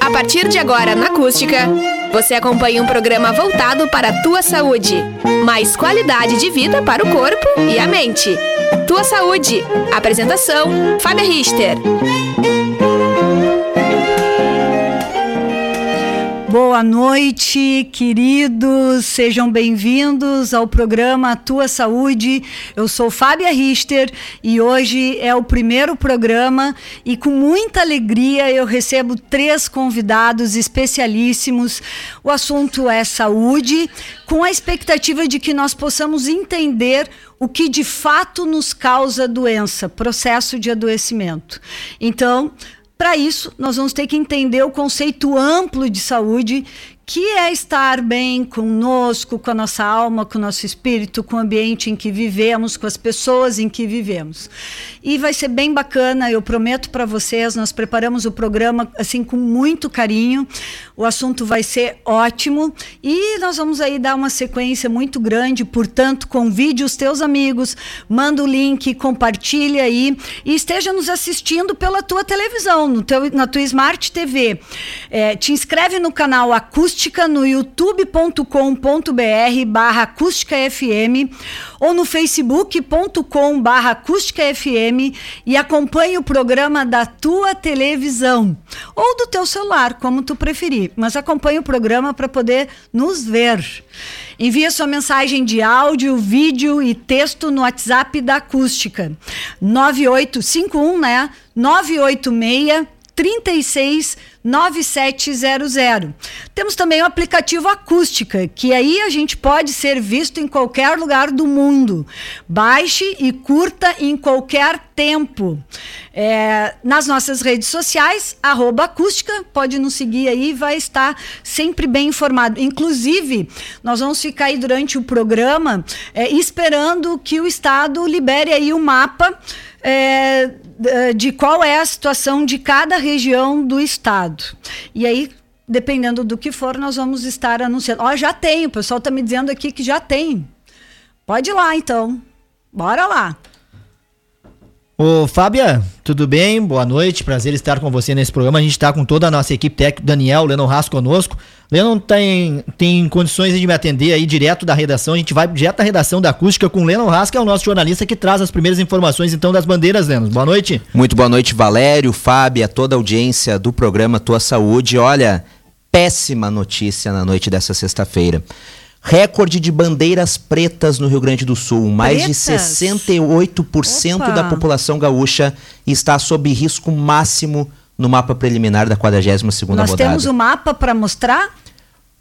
A partir de agora, na Acústica, você acompanha um programa voltado para a tua saúde. Mais qualidade de vida para o corpo e a mente. Tua Saúde. Apresentação: Fábia Richter. Boa noite, queridos. Sejam bem-vindos ao programa Tua Saúde. Eu sou Fábia Richter e hoje é o primeiro programa e com muita alegria eu recebo três convidados especialíssimos. O assunto é saúde, com a expectativa de que nós possamos entender o que de fato nos causa doença, processo de adoecimento. Então, para isso, nós vamos ter que entender o conceito amplo de saúde, que é estar bem conosco, com a nossa alma, com o nosso espírito, com o ambiente em que vivemos, com as pessoas em que vivemos. E vai ser bem bacana, eu prometo para vocês, nós preparamos o programa assim com muito carinho. O assunto vai ser ótimo e nós vamos aí dar uma sequência muito grande, portanto, convide os teus amigos, manda o link, compartilha aí e esteja nos assistindo pela tua televisão, teu, na tua Smart TV. É, te inscreve no canal Acústica no youtube.com.br barra acústica FM ou no facebook.com barra acústica FM e acompanhe o programa da tua televisão ou do teu celular, como tu preferir, mas acompanhe o programa para poder nos ver. Envie sua mensagem de áudio, vídeo e texto no WhatsApp da Acústica. 9851, né? 986 36 9700. Temos também o aplicativo Acústica, que aí a gente pode ser visto em qualquer lugar do mundo. Baixe e curta em qualquer tempo. É, nas nossas redes sociais, arroba acústica, pode nos seguir aí, vai estar sempre bem informado. Inclusive, nós vamos ficar aí durante o programa é, esperando que o Estado libere aí o mapa é, de qual é a situação de cada região do estado. E aí, dependendo do que for, nós vamos estar anunciando. Ó, oh, já tem, o pessoal está me dizendo aqui que já tem. Pode ir lá, então. Bora lá. Ô, Fábia, tudo bem? Boa noite, prazer estar com você nesse programa. A gente está com toda a nossa equipe técnica, Daniel, Lennon Haas conosco. Lennon tem, tem condições de me atender aí direto da redação. A gente vai direto da redação da acústica com o Lennon Haas, que é o nosso jornalista que traz as primeiras informações então das bandeiras, Lennon. Boa noite. Muito boa noite, Valério, Fábia, toda a audiência do programa Tua Saúde. Olha, péssima notícia na noite dessa sexta-feira. Recorde de bandeiras pretas no Rio Grande do Sul. Mais pretas? de 68% Opa. da população gaúcha está sob risco máximo no mapa preliminar da 42ª Nós rodada. Nós temos o mapa para mostrar?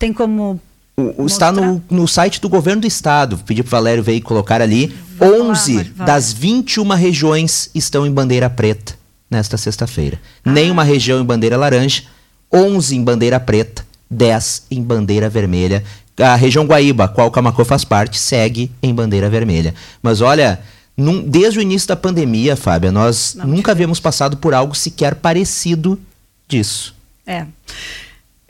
Tem como o, está no, no site do governo do estado. Pedi para o Valério veio colocar ali. Vai 11 lá, vai, das 21 regiões estão em bandeira preta nesta sexta-feira. Ah. Nenhuma região em bandeira laranja, 11 em bandeira preta, 10 em bandeira vermelha a região Guaíba, qual o Camacô faz parte, segue em bandeira vermelha. Mas olha, num, desde o início da pandemia, Fábia, nós Não, nunca havíamos passado por algo sequer parecido disso. É.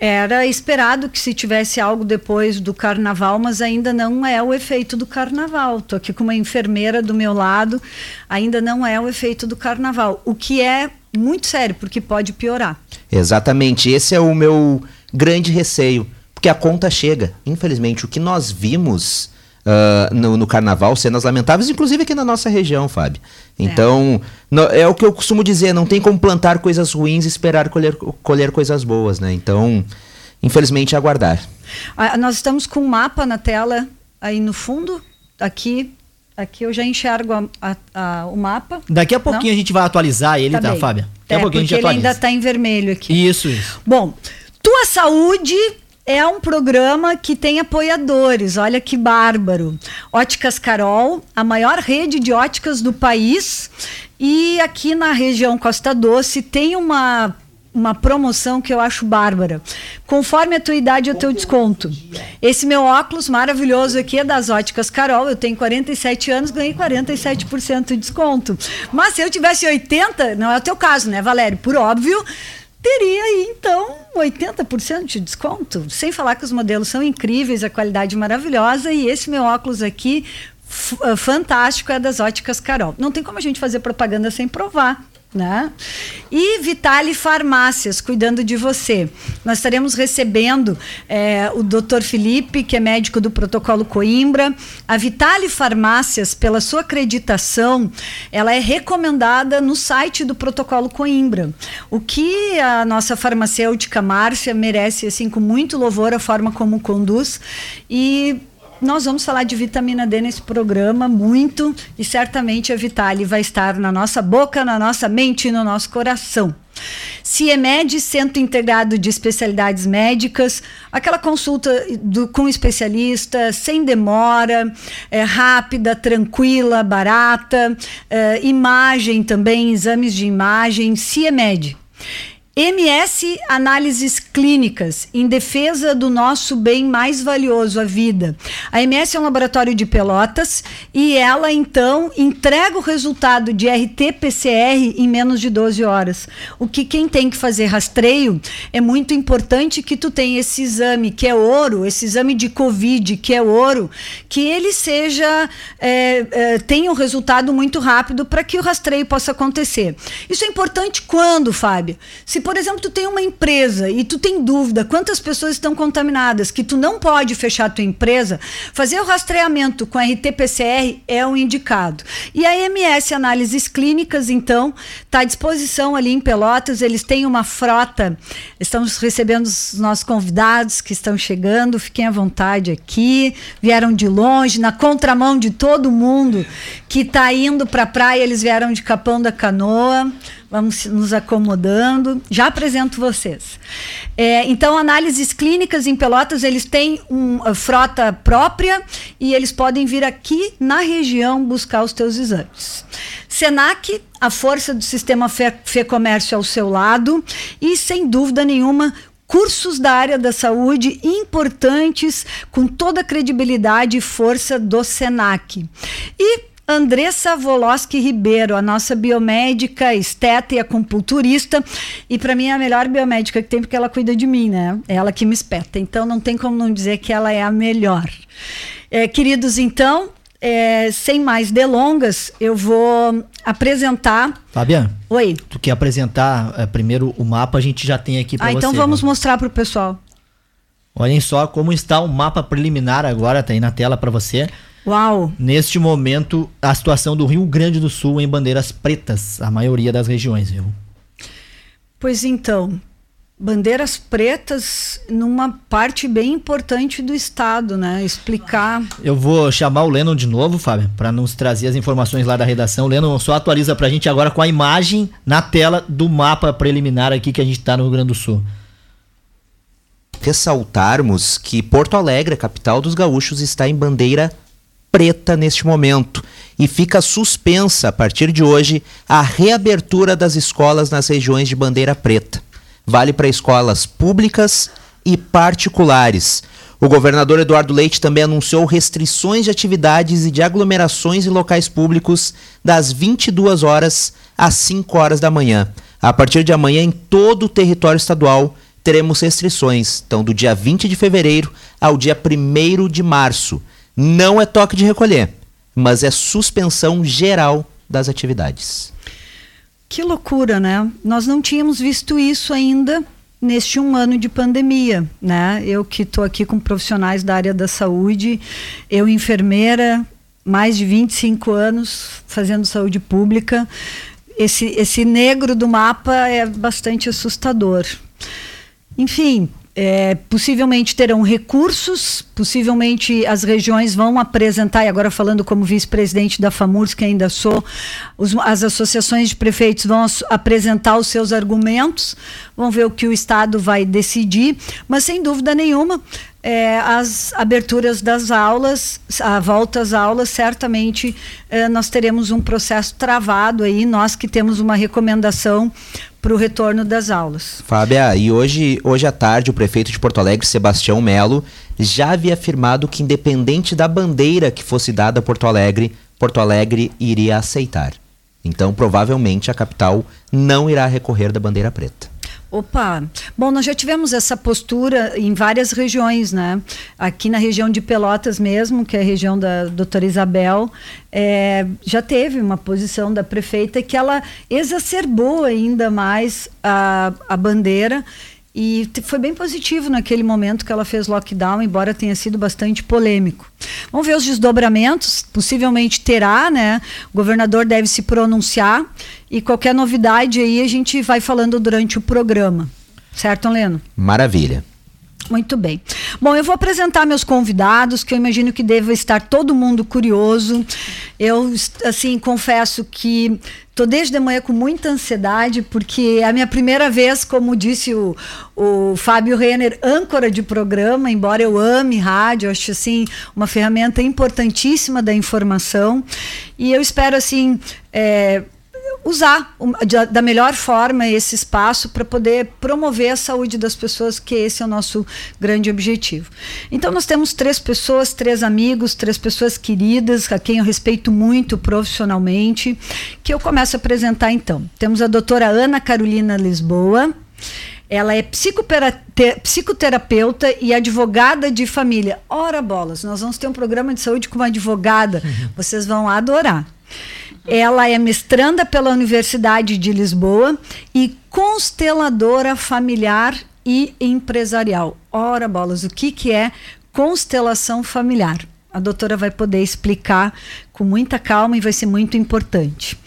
Era esperado que se tivesse algo depois do carnaval, mas ainda não é o efeito do carnaval. Estou aqui com uma enfermeira do meu lado, ainda não é o efeito do carnaval. O que é muito sério, porque pode piorar. Exatamente. Esse é o meu grande receio porque a conta chega. Infelizmente, o que nós vimos uh, no, no, carnaval, cenas lamentáveis, inclusive aqui na nossa região, Fábio. Então, é. No, é o que eu costumo dizer, não tem como plantar coisas ruins e esperar colher, colher coisas boas, né? Então, infelizmente, aguardar. Ah, nós estamos com um mapa na tela aí no fundo, aqui Aqui eu já enxergo a, a, a, o mapa. Daqui a pouquinho Não? a gente vai atualizar ele, tá, tá Fábia? Daqui é, a pouquinho a gente ele atualiza. ainda está em vermelho aqui. Isso, isso. Bom, tua saúde é um programa que tem apoiadores, olha que bárbaro. Óticas Carol, a maior rede de óticas do país. E aqui na região Costa Doce tem uma uma promoção que eu acho bárbara. Conforme a tua idade, o teu desconto. Esse meu óculos maravilhoso aqui é das Óticas Carol. Eu tenho 47 anos, ganhei 47% de desconto. Mas se eu tivesse 80, não é o teu caso, né, Valério? Por óbvio, teria aí então 80% de desconto. Sem falar que os modelos são incríveis, a qualidade maravilhosa e esse meu óculos aqui fantástico é das óticas Carol. Não tem como a gente fazer propaganda sem provar. Né? E Vitale Farmácias, cuidando de você. Nós estaremos recebendo é, o Dr. Felipe, que é médico do protocolo Coimbra. A Vitale Farmácias, pela sua acreditação, ela é recomendada no site do protocolo Coimbra. O que a nossa farmacêutica Márcia merece, assim, com muito louvor, a forma como conduz. E nós vamos falar de vitamina D nesse programa muito e certamente a Vitale vai estar na nossa boca, na nossa mente e no nosso coração. CIEMED, Centro Integrado de Especialidades Médicas, aquela consulta do, com especialista, sem demora, é, rápida, tranquila, barata, é, imagem também, exames de imagem, CIEMED. MS Análises Clínicas, em defesa do nosso bem mais valioso, a vida. A MS é um laboratório de pelotas e ela, então, entrega o resultado de RT-PCR em menos de 12 horas. O que quem tem que fazer rastreio é muito importante que tu tenha esse exame, que é ouro, esse exame de Covid, que é ouro, que ele seja, é, é, tenha um resultado muito rápido para que o rastreio possa acontecer. Isso é importante quando, Fábio? Se por exemplo, tu tem uma empresa e tu tem dúvida quantas pessoas estão contaminadas, que tu não pode fechar a tua empresa, fazer o rastreamento com RT-PCR é o indicado. E a MS Análises Clínicas, então, está à disposição ali em Pelotas, eles têm uma frota, estamos recebendo os nossos convidados que estão chegando, fiquem à vontade aqui, vieram de longe, na contramão de todo mundo que está indo para a praia, eles vieram de Capão da Canoa, vamos nos acomodando. Já apresento vocês. É, então, análises clínicas em Pelotas, eles têm uma frota própria e eles podem vir aqui na região buscar os teus exames. Senac, a força do sistema Fê Comércio ao seu lado e, sem dúvida nenhuma, cursos da área da saúde importantes, com toda a credibilidade e força do SENAC. E Andressa Voloski Ribeiro, a nossa biomédica, esteta e acupunturista. E para mim é a melhor biomédica que tem, porque ela cuida de mim, né? É ela que me espeta. Então não tem como não dizer que ela é a melhor. É, queridos, então, é, sem mais delongas, eu vou apresentar. Fabiana. Oi. Tu quer apresentar é, primeiro o mapa? A gente já tem aqui para ah, então você. Então vamos mostrar para o pessoal. Olhem só como está o mapa preliminar agora, tá aí na tela para você. Uau! Neste momento, a situação do Rio Grande do Sul em bandeiras pretas, a maioria das regiões, viu? Pois então, bandeiras pretas numa parte bem importante do estado, né? Explicar. Eu vou chamar o Lennon de novo, Fábio, para nos trazer as informações lá da redação. O Lennon só atualiza para a gente agora com a imagem na tela do mapa preliminar aqui que a gente está no Rio Grande do Sul. Ressaltarmos que Porto Alegre, a capital dos gaúchos, está em bandeira preta neste momento e fica suspensa a partir de hoje a reabertura das escolas nas regiões de bandeira preta. Vale para escolas públicas e particulares. O governador Eduardo Leite também anunciou restrições de atividades e de aglomerações em locais públicos das 22 horas às 5 horas da manhã. A partir de amanhã, em todo o território estadual, teremos restrições, então do dia 20 de fevereiro ao dia 1 de março. Não é toque de recolher, mas é suspensão geral das atividades. Que loucura, né? Nós não tínhamos visto isso ainda neste um ano de pandemia, né? Eu que estou aqui com profissionais da área da saúde, eu enfermeira, mais de 25 anos fazendo saúde pública, esse, esse negro do mapa é bastante assustador. Enfim, é, possivelmente terão recursos, possivelmente as regiões vão apresentar, e agora falando como vice-presidente da FAMURS, que ainda sou, os, as associações de prefeitos vão apresentar os seus argumentos, vão ver o que o Estado vai decidir, mas sem dúvida nenhuma, é, as aberturas das aulas, a volta às aulas, certamente é, nós teremos um processo travado aí, nós que temos uma recomendação para o retorno das aulas. Fábia, e hoje, hoje à tarde o prefeito de Porto Alegre, Sebastião Melo, já havia afirmado que independente da bandeira que fosse dada a Porto Alegre, Porto Alegre iria aceitar. Então, provavelmente a capital não irá recorrer da bandeira preta. Opa! Bom, nós já tivemos essa postura em várias regiões, né? Aqui na região de Pelotas mesmo, que é a região da doutora Isabel, é, já teve uma posição da prefeita que ela exacerbou ainda mais a, a bandeira e foi bem positivo naquele momento que ela fez lockdown, embora tenha sido bastante polêmico. Vamos ver os desdobramentos, possivelmente terá, né? O governador deve se pronunciar e qualquer novidade aí a gente vai falando durante o programa. Certo, Leno? Maravilha. Muito bem. Bom, eu vou apresentar meus convidados, que eu imagino que deva estar todo mundo curioso. Eu, assim, confesso que estou desde de manhã com muita ansiedade, porque é a minha primeira vez, como disse o, o Fábio Renner, âncora de programa, embora eu ame rádio, acho assim uma ferramenta importantíssima da informação. E eu espero, assim, é, usar da melhor forma esse espaço para poder promover a saúde das pessoas, que esse é o nosso grande objetivo. Então, nós temos três pessoas, três amigos, três pessoas queridas, a quem eu respeito muito profissionalmente, que eu começo a apresentar então. Temos a doutora Ana Carolina Lisboa. Ela é psicoterapeuta e advogada de família. Ora bolas, nós vamos ter um programa de saúde com uma advogada. Uhum. Vocês vão adorar. Ela é mestranda pela Universidade de Lisboa e consteladora familiar e empresarial. Ora bolas, o que, que é constelação familiar? A doutora vai poder explicar com muita calma e vai ser muito importante.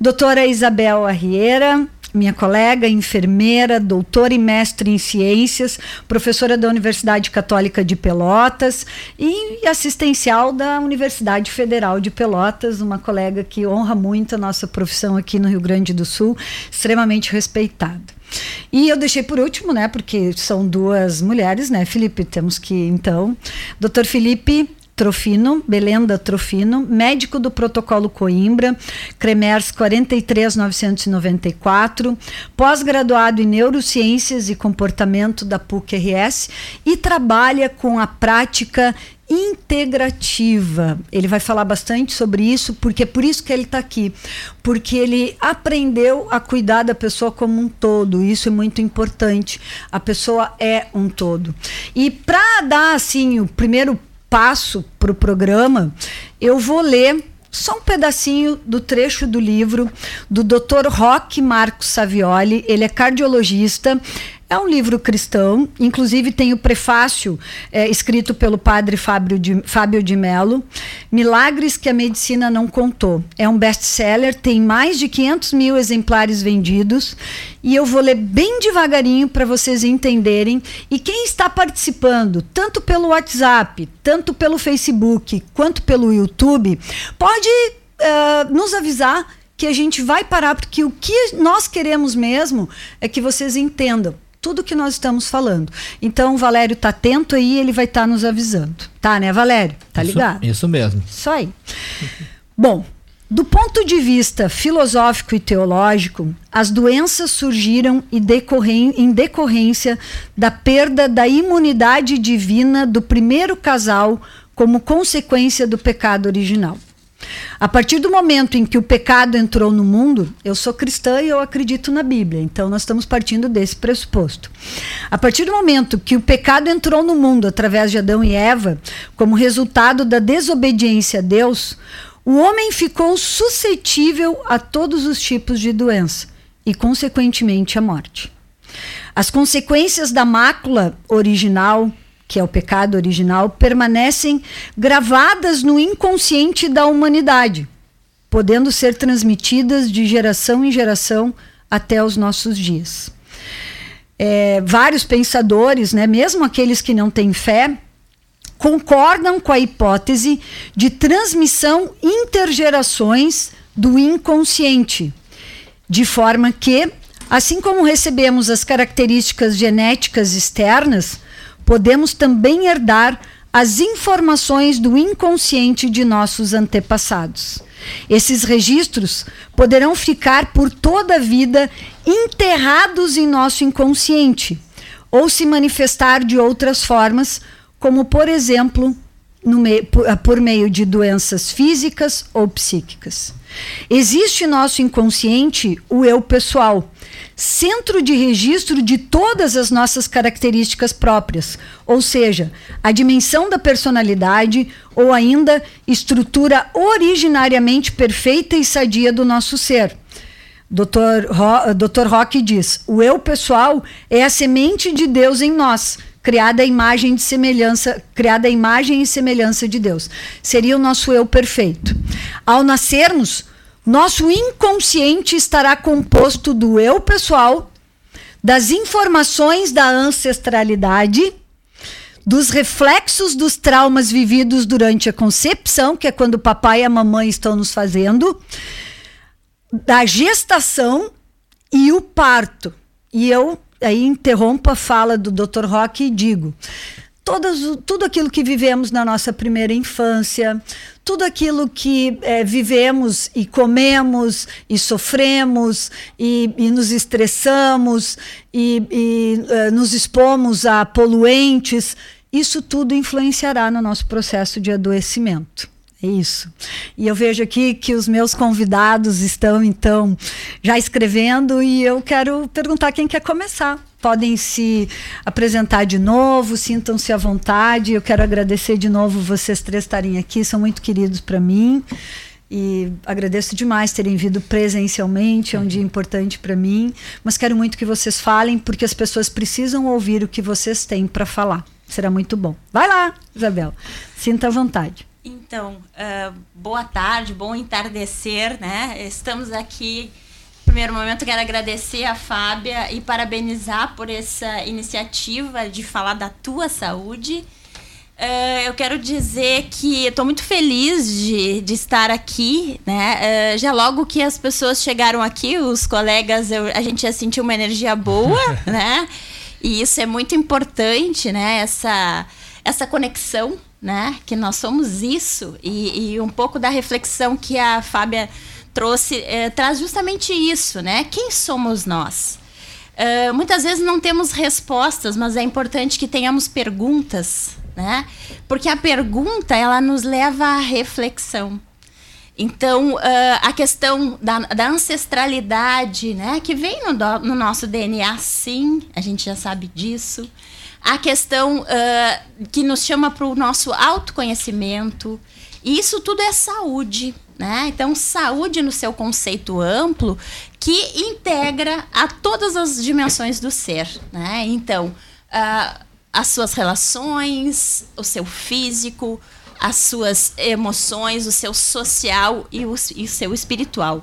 Doutora Isabel Arrieira, minha colega, enfermeira, doutora e mestre em ciências, professora da Universidade Católica de Pelotas e assistencial da Universidade Federal de Pelotas, uma colega que honra muito a nossa profissão aqui no Rio Grande do Sul, extremamente respeitada. E eu deixei por último, né, porque são duas mulheres, né, Felipe, temos que então, doutor Felipe Trofino, Belenda Trofino, médico do protocolo Coimbra, Cremers 43994, pós-graduado em neurociências e comportamento da PUC-RS e trabalha com a prática integrativa. Ele vai falar bastante sobre isso, porque é por isso que ele está aqui. Porque ele aprendeu a cuidar da pessoa como um todo. Isso é muito importante. A pessoa é um todo. E para dar assim o primeiro passo para o programa, eu vou ler só um pedacinho do trecho do livro do Dr. Roque Marcos Savioli. Ele é cardiologista, é um livro cristão, inclusive tem o prefácio é, escrito pelo padre Fábio de, Fábio de Mello, Milagres que a Medicina Não Contou. É um best-seller, tem mais de 500 mil exemplares vendidos e eu vou ler bem devagarinho para vocês entenderem. E quem está participando, tanto pelo WhatsApp, tanto pelo Facebook, quanto pelo YouTube, pode uh, nos avisar que a gente vai parar, porque o que nós queremos mesmo é que vocês entendam tudo que nós estamos falando. Então, o Valério está atento aí, ele vai estar tá nos avisando. Tá, né, Valério? Tá ligado? Isso, isso mesmo. Isso aí. Bom, do ponto de vista filosófico e teológico, as doenças surgiram em decorrência da perda da imunidade divina do primeiro casal como consequência do pecado original. A partir do momento em que o pecado entrou no mundo, eu sou cristã e eu acredito na Bíblia, então nós estamos partindo desse pressuposto. A partir do momento que o pecado entrou no mundo através de Adão e Eva, como resultado da desobediência a Deus, o homem ficou suscetível a todos os tipos de doença e, consequentemente, à morte. As consequências da mácula original que é o pecado original, permanecem gravadas no inconsciente da humanidade, podendo ser transmitidas de geração em geração até os nossos dias. É, vários pensadores, né, mesmo aqueles que não têm fé, concordam com a hipótese de transmissão intergerações do inconsciente, de forma que, assim como recebemos as características genéticas externas, podemos também herdar as informações do inconsciente de nossos antepassados. Esses registros poderão ficar por toda a vida enterrados em nosso inconsciente ou se manifestar de outras formas, como, por exemplo, me, por, por meio de doenças físicas ou psíquicas. Existe em nosso inconsciente o eu pessoal, centro de registro de todas as nossas características próprias, ou seja, a dimensão da personalidade ou ainda estrutura originariamente perfeita e sadia do nosso ser. Dr. Ro, Dr. Rock diz: o eu pessoal é a semente de Deus em nós, criada a imagem de semelhança, criada a imagem e semelhança de Deus. Seria o nosso eu perfeito. Ao nascermos, nosso inconsciente estará composto do eu pessoal, das informações da ancestralidade, dos reflexos dos traumas vividos durante a concepção, que é quando o papai e a mamãe estão nos fazendo, da gestação e o parto. E eu aí interrompo a fala do Dr. Rock e digo: todas, tudo aquilo que vivemos na nossa primeira infância, tudo aquilo que é, vivemos e comemos e sofremos e, e nos estressamos e, e uh, nos expomos a poluentes, isso tudo influenciará no nosso processo de adoecimento. É isso. E eu vejo aqui que os meus convidados estão, então, já escrevendo e eu quero perguntar quem quer começar. Podem se apresentar de novo, sintam-se à vontade. Eu quero agradecer de novo vocês três estarem aqui, são muito queridos para mim. E agradeço demais terem vindo presencialmente, é um dia importante para mim. Mas quero muito que vocês falem, porque as pessoas precisam ouvir o que vocês têm para falar. Será muito bom. Vai lá, Isabel. Sinta à vontade. Então, uh, boa tarde, bom entardecer, né? Estamos aqui. Primeiro momento, quero agradecer a Fábia e parabenizar por essa iniciativa de falar da tua saúde. Uh, eu quero dizer que estou muito feliz de, de estar aqui, né? Uh, já logo que as pessoas chegaram aqui, os colegas, eu, a gente já sentiu uma energia boa, né? E isso é muito importante, né? Essa, essa conexão né? Que nós somos isso e, e um pouco da reflexão que a Fábia trouxe é, traz justamente isso, né? Quem somos nós? Uh, muitas vezes não temos respostas, mas é importante que tenhamos perguntas, né? Porque a pergunta ela nos leva à reflexão. Então, uh, a questão da, da, ancestralidade, né, que vem no, no nosso DNA, sim, a gente já sabe disso a questão uh, que nos chama para o nosso autoconhecimento. E isso tudo é saúde. Né? Então, saúde no seu conceito amplo que integra a todas as dimensões do ser. Né? Então, uh, as suas relações, o seu físico, as suas emoções, o seu social e o, e o seu espiritual.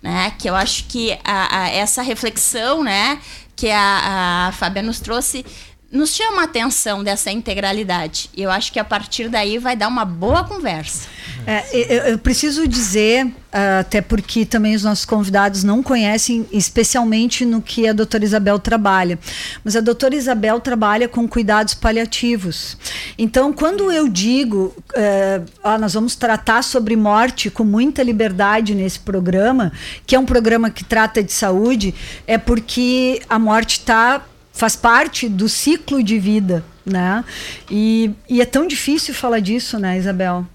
Né? Que eu acho que a, a, essa reflexão né, que a, a Fábia nos trouxe nos chama a atenção dessa integralidade. E eu acho que a partir daí vai dar uma boa conversa. É, eu, eu, preciso dizer, uh, até porque também os nossos convidados não conhecem especialmente no que a doutora Isabel trabalha, mas a doutora Isabel trabalha com cuidados paliativos. Então, quando eu digo, uh, ah, nós vamos tratar sobre morte com muita liberdade nesse programa, que é um programa que trata de saúde, é porque a morte está faz parte do ciclo de vida, né? E, e é tão difícil falar disso, né, Isabel?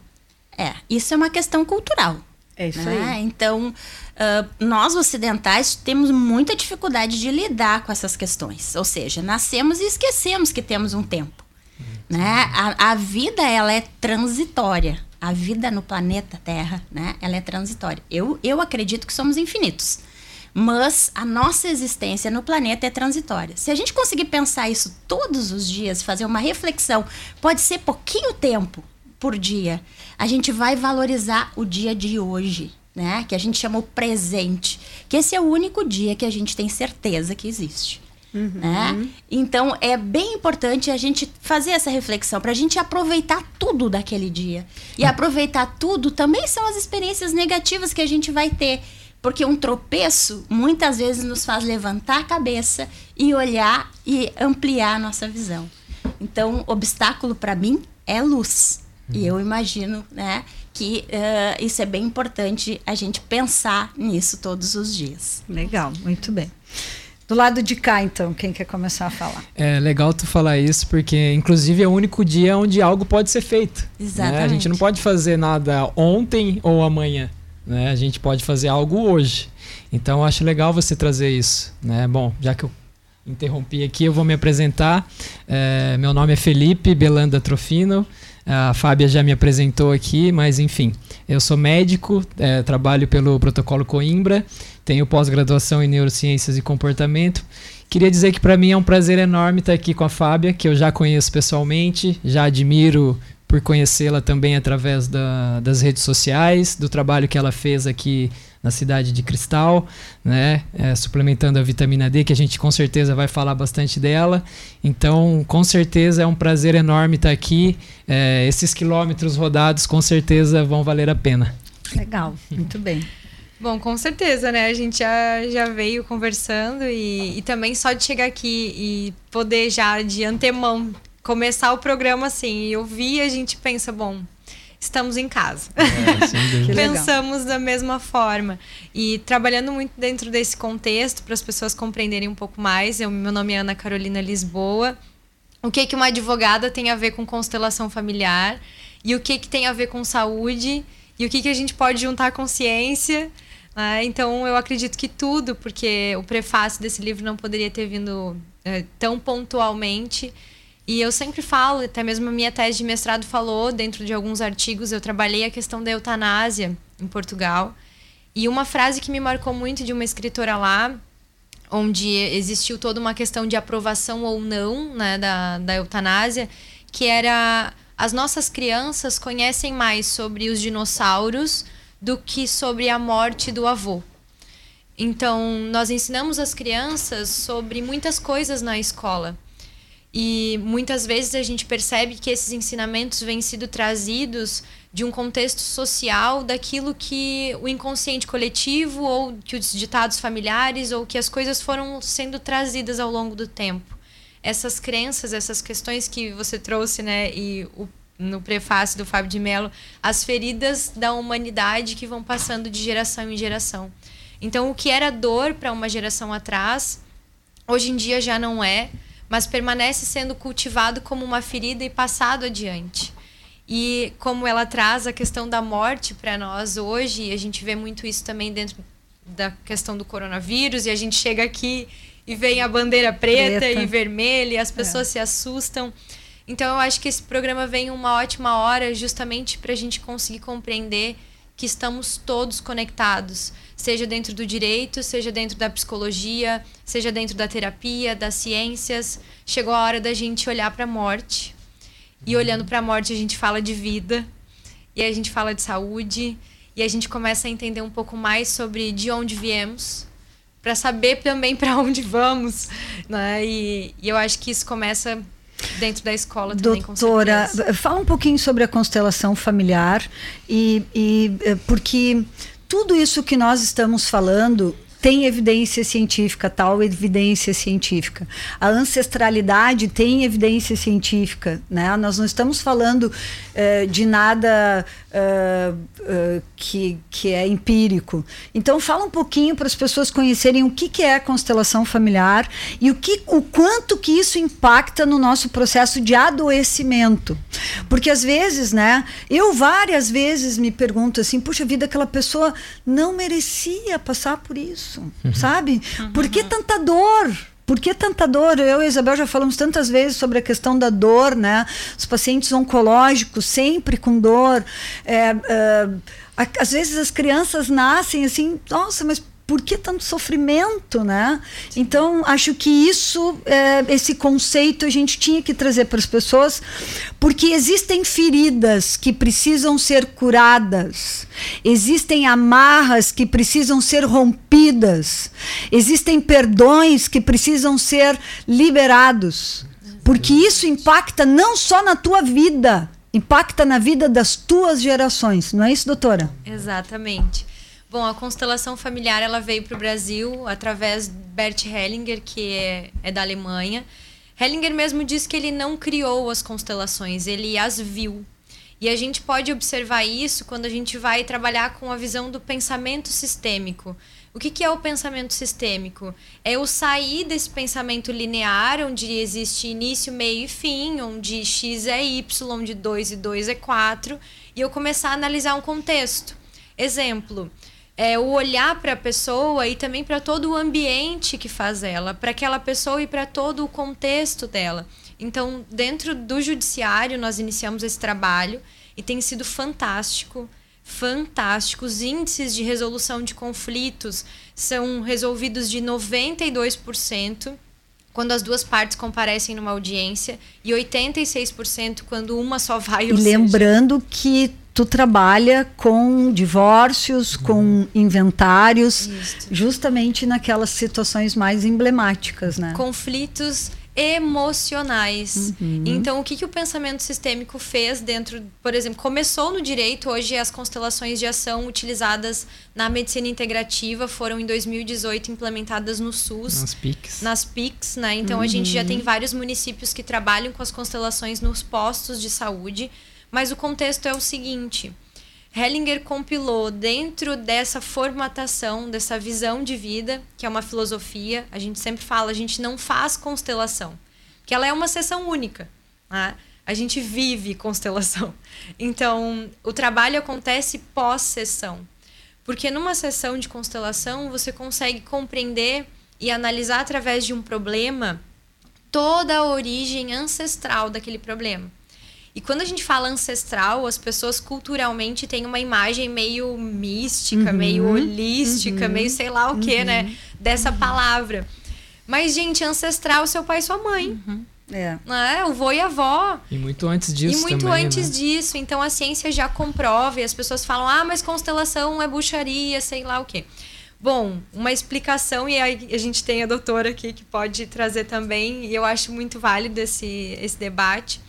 É, isso é uma questão cultural. É isso né? aí. Então, uh, nós ocidentais temos muita dificuldade de lidar com essas questões. Ou seja, nascemos e esquecemos que temos um tempo. Né? A, a vida, ela é transitória. A vida no planeta Terra, né? Ela é transitória. Eu, eu acredito que somos infinitos mas a nossa existência no planeta é transitória. Se a gente conseguir pensar isso todos os dias, fazer uma reflexão, pode ser pouquinho tempo por dia, a gente vai valorizar o dia de hoje, né? Que a gente chama o presente, que esse é o único dia que a gente tem certeza que existe. Uhum. Né? Então é bem importante a gente fazer essa reflexão para a gente aproveitar tudo daquele dia. E ah. aproveitar tudo também são as experiências negativas que a gente vai ter. Porque um tropeço muitas vezes nos faz levantar a cabeça e olhar e ampliar a nossa visão. Então, obstáculo para mim é luz. Uhum. E eu imagino né, que uh, isso é bem importante a gente pensar nisso todos os dias. Legal, muito bem. Do lado de cá, então, quem quer começar a falar? É legal tu falar isso, porque inclusive é o único dia onde algo pode ser feito. Exatamente. Né? A gente não pode fazer nada ontem ou amanhã. Né? A gente pode fazer algo hoje. Então eu acho legal você trazer isso. Né? Bom, já que eu interrompi aqui, eu vou me apresentar. É, meu nome é Felipe Belanda Trofino. A Fábia já me apresentou aqui, mas enfim, eu sou médico, é, trabalho pelo protocolo Coimbra, tenho pós-graduação em neurociências e comportamento. Queria dizer que para mim é um prazer enorme estar aqui com a Fábia, que eu já conheço pessoalmente, já admiro por conhecê-la também através da, das redes sociais, do trabalho que ela fez aqui na cidade de Cristal, né? É, suplementando a vitamina D, que a gente com certeza vai falar bastante dela. Então, com certeza é um prazer enorme estar aqui. É, esses quilômetros rodados com certeza vão valer a pena. Legal, muito bem. Bom, com certeza, né? A gente já, já veio conversando e, e também só de chegar aqui e poder já de antemão começar o programa assim e ouvir, a gente pensa, bom, estamos em casa. É, Pensamos da mesma forma. E trabalhando muito dentro desse contexto, para as pessoas compreenderem um pouco mais, eu, meu nome é Ana Carolina Lisboa. O que, que uma advogada tem a ver com constelação familiar e o que, que tem a ver com saúde e o que, que a gente pode juntar com ciência. Né? Então, eu acredito que tudo, porque o prefácio desse livro não poderia ter vindo é, tão pontualmente e eu sempre falo, até mesmo a minha tese de mestrado falou, dentro de alguns artigos, eu trabalhei a questão da eutanásia em Portugal. E uma frase que me marcou muito de uma escritora lá, onde existiu toda uma questão de aprovação ou não né, da, da eutanásia, que era as nossas crianças conhecem mais sobre os dinossauros do que sobre a morte do avô. Então, nós ensinamos as crianças sobre muitas coisas na escola. E muitas vezes a gente percebe que esses ensinamentos vêm sido trazidos de um contexto social daquilo que o inconsciente coletivo ou que os ditados familiares ou que as coisas foram sendo trazidas ao longo do tempo. Essas crenças, essas questões que você trouxe, né, e o, no prefácio do Fábio de Mello, as feridas da humanidade que vão passando de geração em geração. Então, o que era dor para uma geração atrás, hoje em dia já não é mas permanece sendo cultivado como uma ferida e passado adiante. E como ela traz a questão da morte para nós hoje, a gente vê muito isso também dentro da questão do coronavírus, e a gente chega aqui e vem a bandeira preta, preta. e vermelha, e as pessoas é. se assustam. Então eu acho que esse programa vem uma ótima hora justamente para a gente conseguir compreender que estamos todos conectados seja dentro do direito, seja dentro da psicologia, seja dentro da terapia, das ciências. Chegou a hora da gente olhar para a morte. E olhando para a morte, a gente fala de vida, e a gente fala de saúde, e a gente começa a entender um pouco mais sobre de onde viemos, para saber também para onde vamos. Né? E, e eu acho que isso começa dentro da escola também, Doutora, fala um pouquinho sobre a constelação familiar e, e eh, porque tudo isso que nós estamos falando tem evidência científica, tal evidência científica. A ancestralidade tem evidência científica, né? Nós não estamos falando uh, de nada uh, uh, que, que é empírico. Então, fala um pouquinho para as pessoas conhecerem o que, que é a constelação familiar e o, que, o quanto que isso impacta no nosso processo de adoecimento. Porque às vezes, né, eu várias vezes me pergunto assim, puxa vida, aquela pessoa não merecia passar por isso, uhum. sabe? Por que tanta dor? Por que tanta dor? Eu e a Isabel já falamos tantas vezes sobre a questão da dor, né? Os pacientes oncológicos sempre com dor. É, é, às vezes as crianças nascem assim, nossa, mas por que tanto sofrimento, né? Então, acho que isso, é, esse conceito a gente tinha que trazer para as pessoas, porque existem feridas que precisam ser curadas, existem amarras que precisam ser rompidas, existem perdões que precisam ser liberados, porque isso impacta não só na tua vida, impacta na vida das tuas gerações, não é isso, doutora? Exatamente. Bom, a constelação familiar ela veio para o Brasil através de Bert Hellinger, que é, é da Alemanha. Hellinger mesmo diz que ele não criou as constelações, ele as viu. E a gente pode observar isso quando a gente vai trabalhar com a visão do pensamento sistêmico. O que, que é o pensamento sistêmico? É eu sair desse pensamento linear, onde existe início, meio e fim, onde x é y, onde 2 e 2 é 4, e eu começar a analisar um contexto. Exemplo, é o olhar para a pessoa e também para todo o ambiente que faz ela, para aquela pessoa e para todo o contexto dela. Então, dentro do judiciário, nós iniciamos esse trabalho e tem sido fantástico fantástico. Os índices de resolução de conflitos são resolvidos de 92% quando as duas partes comparecem numa audiência e 86% quando uma só vai. E lembrando seja... que tu trabalha com divórcios, com inventários, Isso. justamente naquelas situações mais emblemáticas, né? Conflitos emocionais. Uhum. Então, o que, que o pensamento sistêmico fez dentro, por exemplo, começou no direito, hoje as constelações de ação utilizadas na medicina integrativa foram em 2018 implementadas no SUS. Nas PICs. Nas PICs, né? Então, uhum. a gente já tem uhum. vários municípios que trabalham com as constelações nos postos de saúde, mas o contexto é o seguinte. Hellinger compilou dentro dessa formatação, dessa visão de vida, que é uma filosofia, a gente sempre fala, a gente não faz constelação, que ela é uma sessão única. Né? A gente vive constelação. Então, o trabalho acontece pós-sessão. Porque numa sessão de constelação, você consegue compreender e analisar através de um problema toda a origem ancestral daquele problema. E quando a gente fala ancestral, as pessoas culturalmente têm uma imagem meio mística, uhum, meio holística, uhum, meio sei lá o que, né? uhum, né? Dessa palavra. Mas, gente, ancestral, seu pai e sua mãe. Uhum. É. Né? O vô e a avó. E muito antes disso. E muito também, antes né? disso. Então a ciência já comprova e as pessoas falam: ah, mas constelação é bruxaria, sei lá o quê. Bom, uma explicação, e aí a gente tem a doutora aqui que pode trazer também, e eu acho muito válido esse, esse debate.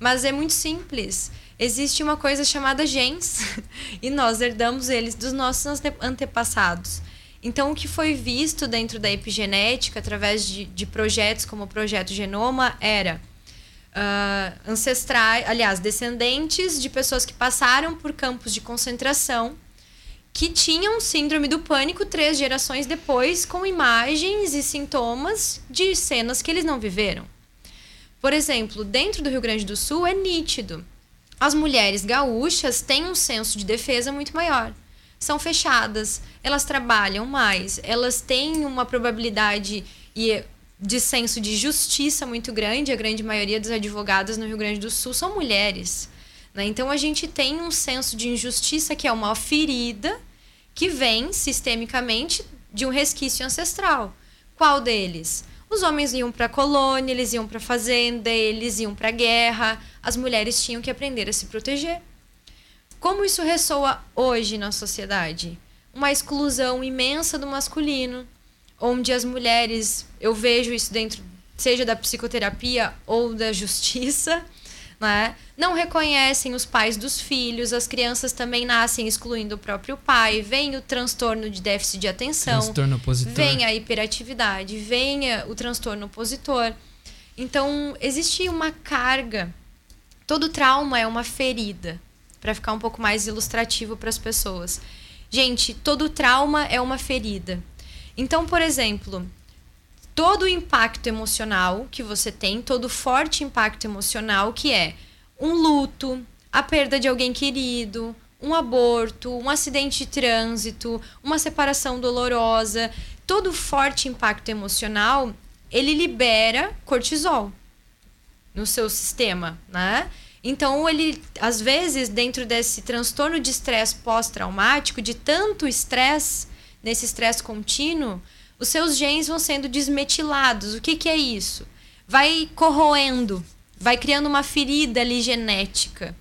Mas é muito simples. Existe uma coisa chamada genes e nós herdamos eles dos nossos antepassados. Então, o que foi visto dentro da epigenética, através de, de projetos como o Projeto Genoma, era uh, ancestrais, aliás, descendentes de pessoas que passaram por campos de concentração que tinham síndrome do pânico três gerações depois, com imagens e sintomas de cenas que eles não viveram. Por exemplo, dentro do Rio Grande do Sul é nítido. As mulheres gaúchas têm um senso de defesa muito maior. São fechadas, elas trabalham mais, elas têm uma probabilidade de senso de justiça muito grande. A grande maioria dos advogados no Rio Grande do Sul são mulheres. Né? Então a gente tem um senso de injustiça que é uma ferida que vem sistemicamente de um resquício ancestral. Qual deles? Os homens iam para a colônia, eles iam para a fazenda, eles iam para a guerra. As mulheres tinham que aprender a se proteger. Como isso ressoa hoje na sociedade? Uma exclusão imensa do masculino, onde as mulheres, eu vejo isso dentro, seja da psicoterapia ou da justiça, né? não reconhecem os pais dos filhos, as crianças também nascem excluindo o próprio pai, vem o transtorno de déficit de atenção, transtorno opositor. vem a hiperatividade, vem o transtorno opositor. Então, existe uma carga. Todo trauma é uma ferida, para ficar um pouco mais ilustrativo para as pessoas. Gente, todo trauma é uma ferida. Então, por exemplo, todo o impacto emocional que você tem, todo o forte impacto emocional que é um luto, a perda de alguém querido, um aborto, um acidente de trânsito, uma separação dolorosa, todo forte impacto emocional, ele libera cortisol no seu sistema, né? Então, ele, às vezes, dentro desse transtorno de estresse pós-traumático, de tanto estresse, nesse estresse contínuo, os seus genes vão sendo desmetilados. O que, que é isso? Vai corroendo, vai criando uma ferida ali genética.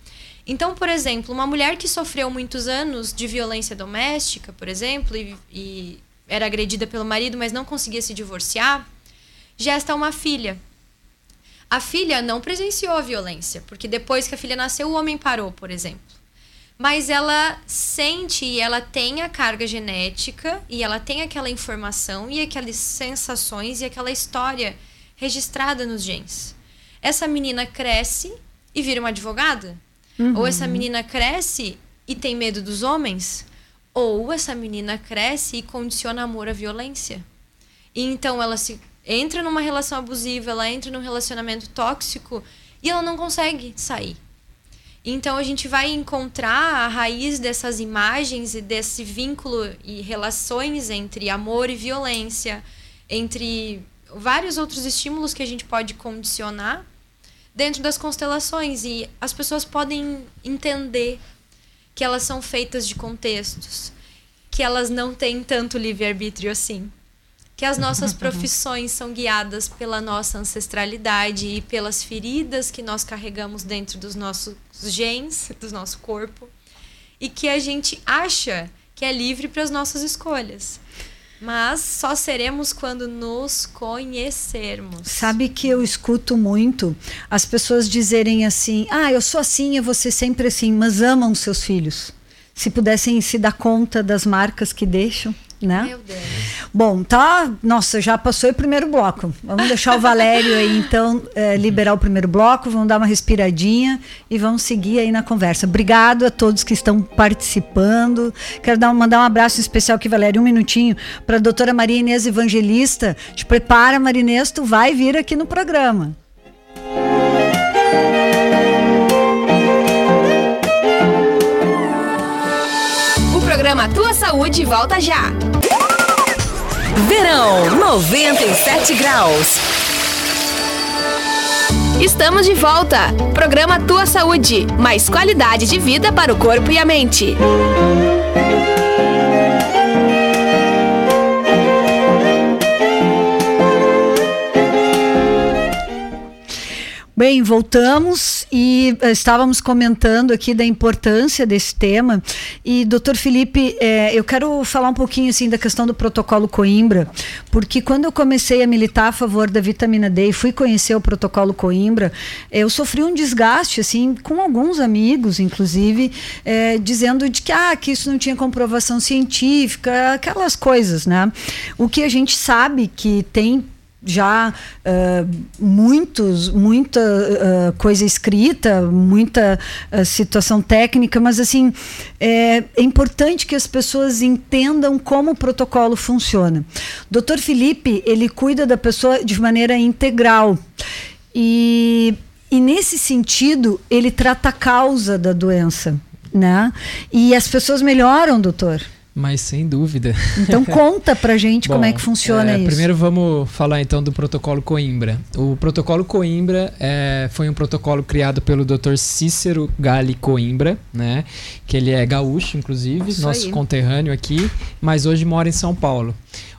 Então, por exemplo, uma mulher que sofreu muitos anos de violência doméstica, por exemplo, e, e era agredida pelo marido, mas não conseguia se divorciar, gesta uma filha. A filha não presenciou a violência, porque depois que a filha nasceu, o homem parou, por exemplo mas ela sente e ela tem a carga genética e ela tem aquela informação e aquelas sensações e aquela história registrada nos genes. Essa menina cresce e vira uma advogada? Uhum. Ou essa menina cresce e tem medo dos homens? Ou essa menina cresce e condiciona amor à violência. E então ela se entra numa relação abusiva, ela entra num relacionamento tóxico e ela não consegue sair. Então a gente vai encontrar a raiz dessas imagens e desse vínculo e relações entre amor e violência, entre vários outros estímulos que a gente pode condicionar dentro das constelações. E as pessoas podem entender que elas são feitas de contextos, que elas não têm tanto livre-arbítrio assim que as nossas profissões são guiadas pela nossa ancestralidade e pelas feridas que nós carregamos dentro dos nossos genes, do nosso corpo, e que a gente acha que é livre para as nossas escolhas. Mas só seremos quando nos conhecermos. Sabe que eu escuto muito as pessoas dizerem assim: ah, eu sou assim, eu vou ser sempre assim, mas amam seus filhos. Se pudessem se dar conta das marcas que deixam né? Meu Deus. Bom, tá. Nossa, já passou o primeiro bloco. Vamos deixar o Valério aí, então, é, liberar o primeiro bloco, vamos dar uma respiradinha e vamos seguir aí na conversa. Obrigado a todos que estão participando. Quero dar, mandar um abraço especial aqui, Valério, um minutinho, para a doutora Maria Inês Evangelista. Te prepara, Marinês, tu vai vir aqui no programa. programa Tua Saúde volta já. Verão 97 graus. Estamos de volta. Programa Tua Saúde. Mais qualidade de vida para o corpo e a mente. Bem, voltamos e eh, estávamos comentando aqui da importância desse tema. E, doutor Felipe, é, eu quero falar um pouquinho assim da questão do protocolo Coimbra, porque quando eu comecei a militar a favor da vitamina D e fui conhecer o protocolo Coimbra, eu sofri um desgaste assim com alguns amigos, inclusive, é, dizendo de que, ah, que isso não tinha comprovação científica, aquelas coisas, né? O que a gente sabe que tem já uh, muitos, muita uh, coisa escrita, muita uh, situação técnica, mas assim é, é, importante que as pessoas entendam como o protocolo funciona. Doutor Felipe ele cuida da pessoa de maneira integral e, e nesse sentido ele trata a causa da doença, né? E as pessoas melhoram, doutor. Mas sem dúvida. Então conta pra gente Bom, como é que funciona é, isso. Primeiro vamos falar então do protocolo Coimbra. O protocolo Coimbra é, foi um protocolo criado pelo Dr. Cícero Gali Coimbra, né? Que ele é gaúcho, inclusive, isso nosso aí. conterrâneo aqui, mas hoje mora em São Paulo.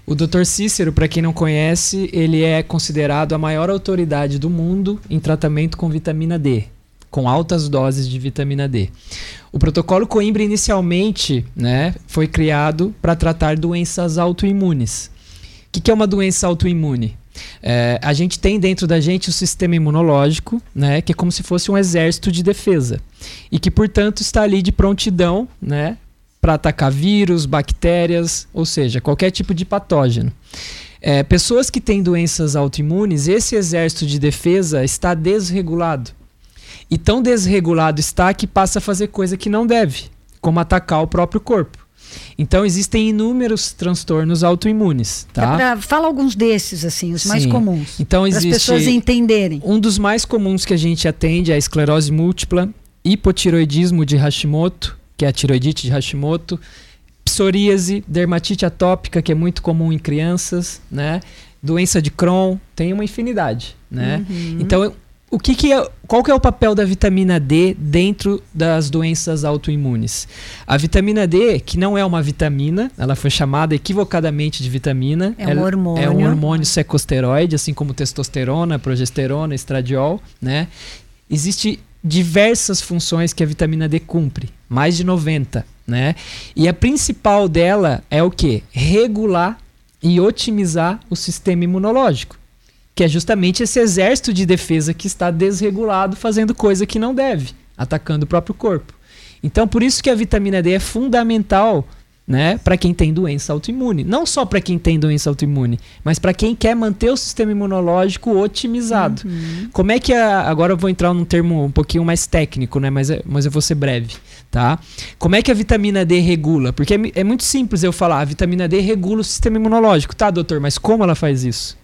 O Dr. Cícero, para quem não conhece, ele é considerado a maior autoridade do mundo em tratamento com vitamina D, com altas doses de vitamina D. O protocolo Coimbra inicialmente né, foi criado para tratar doenças autoimunes. O que, que é uma doença autoimune? É, a gente tem dentro da gente o sistema imunológico, né, que é como se fosse um exército de defesa e que, portanto, está ali de prontidão, né, para atacar vírus, bactérias, ou seja, qualquer tipo de patógeno. É, pessoas que têm doenças autoimunes, esse exército de defesa está desregulado. E tão desregulado está que passa a fazer coisa que não deve, como atacar o próprio corpo. Então existem inúmeros transtornos autoimunes, tá? É pra, fala alguns desses assim, os Sim. mais comuns. Então existe para as pessoas entenderem. Um dos mais comuns que a gente atende é a esclerose múltipla, hipotiroidismo de Hashimoto, que é a tiroidite de Hashimoto, psoríase, dermatite atópica, que é muito comum em crianças, né? Doença de Crohn, tem uma infinidade, né? Uhum. Então o que, que é, qual que é o papel da vitamina D dentro das doenças autoimunes? A vitamina D, que não é uma vitamina, ela foi chamada equivocadamente de vitamina. É um hormônio. É um hormônio secosteroide, assim como testosterona, progesterona, estradiol, né? Existe diversas funções que a vitamina D cumpre, mais de 90, né? E a principal dela é o que? Regular e otimizar o sistema imunológico que é justamente esse exército de defesa que está desregulado, fazendo coisa que não deve, atacando o próprio corpo. Então, por isso que a vitamina D é fundamental né, para quem tem doença autoimune. Não só para quem tem doença autoimune, mas para quem quer manter o sistema imunológico otimizado. Uhum. Como é que a, agora eu vou entrar num termo um pouquinho mais técnico, né, mas, é, mas eu vou ser breve, tá? Como é que a vitamina D regula? Porque é, é muito simples eu falar, a vitamina D regula o sistema imunológico. Tá, doutor, mas como ela faz isso?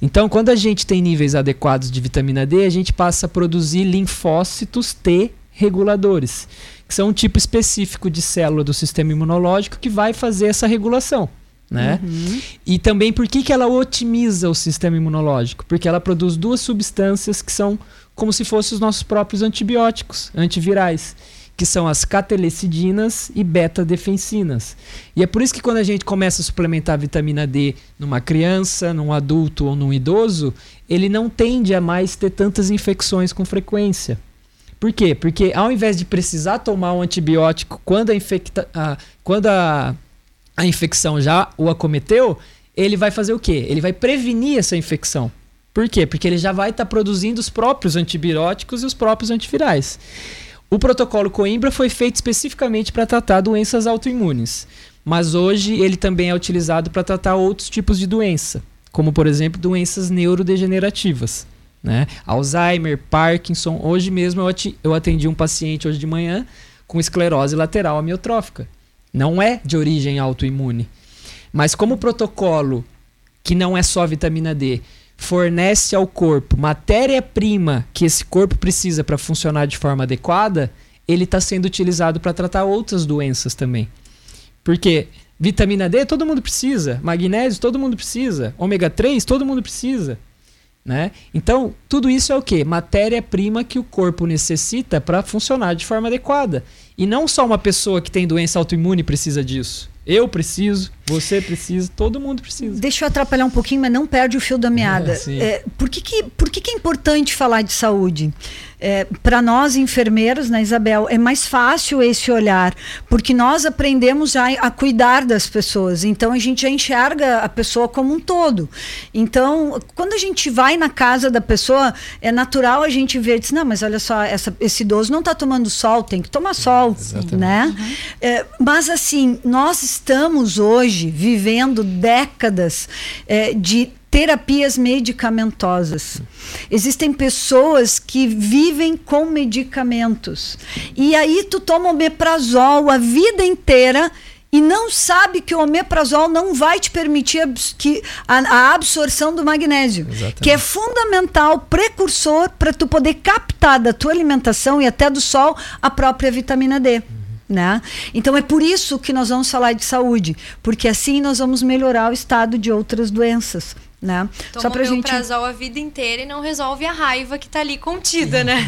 Então, quando a gente tem níveis adequados de vitamina D, a gente passa a produzir linfócitos T reguladores que são um tipo específico de célula do sistema imunológico que vai fazer essa regulação. Né? Uhum. E também por que, que ela otimiza o sistema imunológico? Porque ela produz duas substâncias que são como se fossem os nossos próprios antibióticos, antivirais, que são as catelecidinas e beta-defensinas. E é por isso que quando a gente começa a suplementar a vitamina D numa criança, num adulto ou num idoso, ele não tende a mais ter tantas infecções com frequência. Por quê? Porque ao invés de precisar tomar um antibiótico quando a, infecta, a, quando a, a infecção já o acometeu, ele vai fazer o quê? Ele vai prevenir essa infecção. Por quê? Porque ele já vai estar tá produzindo os próprios antibióticos e os próprios antivirais. O protocolo Coimbra foi feito especificamente para tratar doenças autoimunes, mas hoje ele também é utilizado para tratar outros tipos de doença, como por exemplo doenças neurodegenerativas. Né? Alzheimer, Parkinson. Hoje mesmo eu atendi um paciente hoje de manhã com esclerose lateral amiotrófica. Não é de origem autoimune. Mas como o protocolo, que não é só vitamina D, fornece ao corpo matéria-prima que esse corpo precisa para funcionar de forma adequada, ele está sendo utilizado para tratar outras doenças também. Porque vitamina D todo mundo precisa, magnésio todo mundo precisa, ômega 3 todo mundo precisa. Né? Então, tudo isso é o que? Matéria-prima que o corpo necessita para funcionar de forma adequada. E não só uma pessoa que tem doença autoimune precisa disso. Eu preciso, você precisa, todo mundo precisa. Deixa eu atrapalhar um pouquinho, mas não perde o fio da meada. É, é, por que, que, por que, que é importante falar de saúde? É, para nós enfermeiros, né, Isabel, é mais fácil esse olhar, porque nós aprendemos já a cuidar das pessoas. Então a gente já enxerga a pessoa como um todo. Então, quando a gente vai na casa da pessoa, é natural a gente ver, diz, não, mas olha só, essa, esse idoso não está tomando sol, tem que tomar sol, Exatamente. né? Uhum. É, mas assim, nós estamos hoje vivendo décadas é, de terapias medicamentosas. Existem pessoas que vivem com medicamentos. E aí tu toma omeprazol a vida inteira e não sabe que o omeprazol não vai te permitir que a, a absorção do magnésio, Exatamente. que é fundamental, precursor para tu poder captar da tua alimentação e até do sol a própria vitamina D. Uhum. Né? Então é por isso que nós vamos falar de saúde, porque assim nós vamos melhorar o estado de outras doenças né? Toma Só pra gente a vida inteira e não resolve a raiva que tá ali contida, né?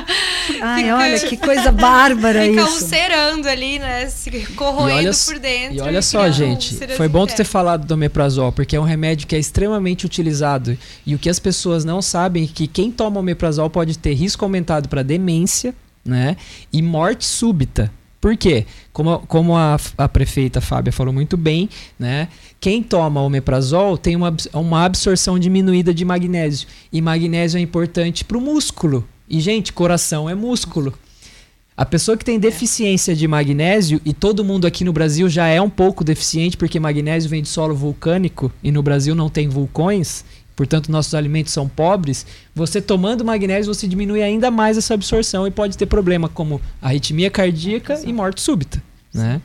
Ai, fica, olha que coisa bárbara fica isso. Fica ulcerando ali, né? Se corroendo olha, por dentro. E olha só, gente, foi bom tu ter falado do omeprazol, porque é um remédio que é extremamente utilizado e o que as pessoas não sabem é que quem toma omeprazol pode ter risco aumentado para demência, né? E morte súbita. Por quê? Como, como a, a prefeita Fábia falou muito bem, né? Quem toma omeprazol tem uma, uma absorção diminuída de magnésio. E magnésio é importante para o músculo. E, gente, coração é músculo. A pessoa que tem deficiência de magnésio, e todo mundo aqui no Brasil já é um pouco deficiente, porque magnésio vem de solo vulcânico e no Brasil não tem vulcões, portanto nossos alimentos são pobres, você tomando magnésio você diminui ainda mais essa absorção e pode ter problema como arritmia cardíaca e morte súbita, né?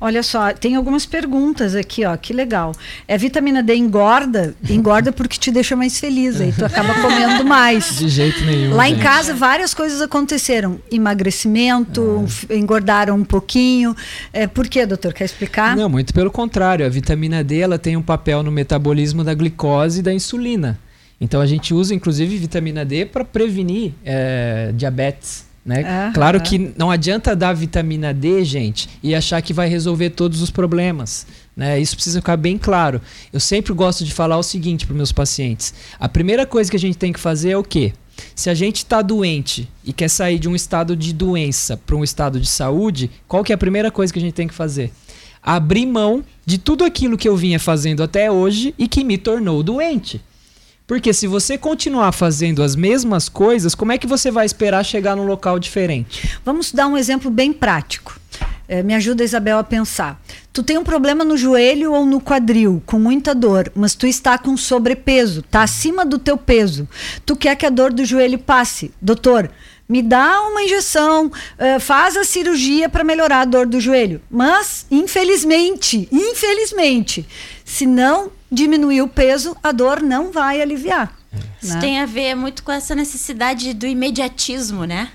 Olha só, tem algumas perguntas aqui, ó, que legal. É vitamina D engorda? Engorda porque te deixa mais feliz, aí tu acaba comendo mais. De jeito nenhum. Lá gente. em casa várias coisas aconteceram. Emagrecimento, é. engordaram um pouquinho. É, por quê, doutor? Quer explicar? Não, muito pelo contrário. A vitamina D ela tem um papel no metabolismo da glicose e da insulina. Então a gente usa inclusive vitamina D para prevenir é, diabetes. Né? claro que não adianta dar vitamina D, gente, e achar que vai resolver todos os problemas. Né? Isso precisa ficar bem claro. Eu sempre gosto de falar o seguinte para meus pacientes: a primeira coisa que a gente tem que fazer é o quê? Se a gente está doente e quer sair de um estado de doença para um estado de saúde, qual que é a primeira coisa que a gente tem que fazer? Abrir mão de tudo aquilo que eu vinha fazendo até hoje e que me tornou doente. Porque se você continuar fazendo as mesmas coisas, como é que você vai esperar chegar num local diferente? Vamos dar um exemplo bem prático. É, me ajuda, Isabel, a pensar. Tu tem um problema no joelho ou no quadril, com muita dor, mas tu está com sobrepeso, tá acima do teu peso. Tu quer que a dor do joelho passe. Doutor, me dá uma injeção, uh, faz a cirurgia para melhorar a dor do joelho. Mas, infelizmente, infelizmente, se não diminuir o peso, a dor não vai aliviar. Isso né? tem a ver muito com essa necessidade do imediatismo, né?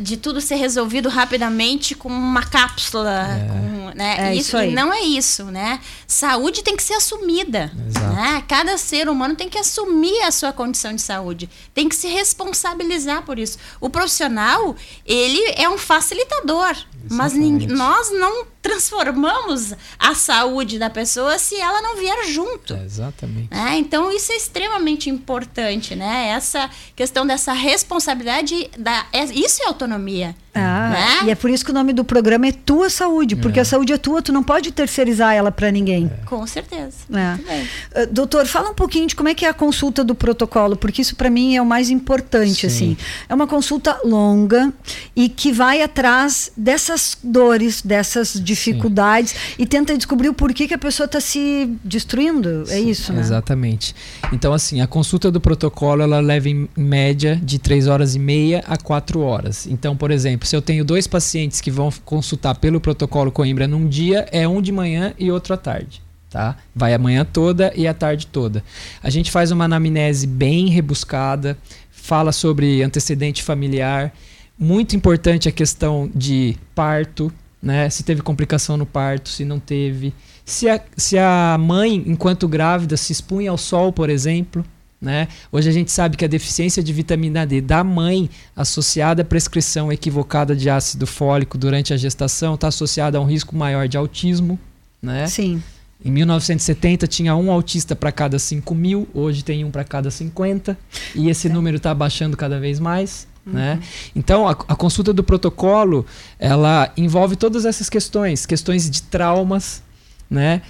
De tudo ser resolvido rapidamente com uma cápsula, é. com, né? É isso, isso não é isso, né? Saúde tem que ser assumida, Exato. né? Cada ser humano tem que assumir a sua condição de saúde, tem que se responsabilizar por isso. O profissional, ele é um facilitador, mas nós não transformamos a saúde da pessoa se ela não vier junto. É, exatamente. É, então isso é extremamente importante, né? Essa questão dessa responsabilidade, da, é, isso é autonomia. Ah, né? e é por isso que o nome do programa é Tua Saúde, porque é. a saúde é tua, tu não pode terceirizar ela para ninguém. É. Com certeza. É. Uh, doutor, fala um pouquinho de como é que é a consulta do protocolo, porque isso para mim é o mais importante, Sim. assim. É uma consulta longa e que vai atrás dessas dores, dessas dificuldades Sim. e tenta descobrir o porquê que a pessoa está se destruindo. É Sim, é isso, né? Exatamente. Então, assim, a consulta do protocolo ela leva em média de 3 horas e meia a 4 horas. Então, por exemplo, se eu tenho dois pacientes que vão consultar pelo protocolo Coimbra num dia, é um de manhã e outro à tarde. Tá? Vai a manhã toda e a tarde toda. A gente faz uma anamnese bem rebuscada, fala sobre antecedente familiar. Muito importante a questão de parto, né? Se teve complicação no parto, se não teve. Se a, se a mãe, enquanto grávida, se expunha ao sol, por exemplo. Né? Hoje a gente sabe que a deficiência de vitamina D da mãe, associada à prescrição equivocada de ácido fólico durante a gestação, está associada a um risco maior de autismo. Né? Sim. Em 1970 tinha um autista para cada 5 mil, hoje tem um para cada 50, e esse número está baixando cada vez mais. Uhum. Né? Então, a, a, consulta do protocolo ela envolve todas essas questões, questões de traumas. Né?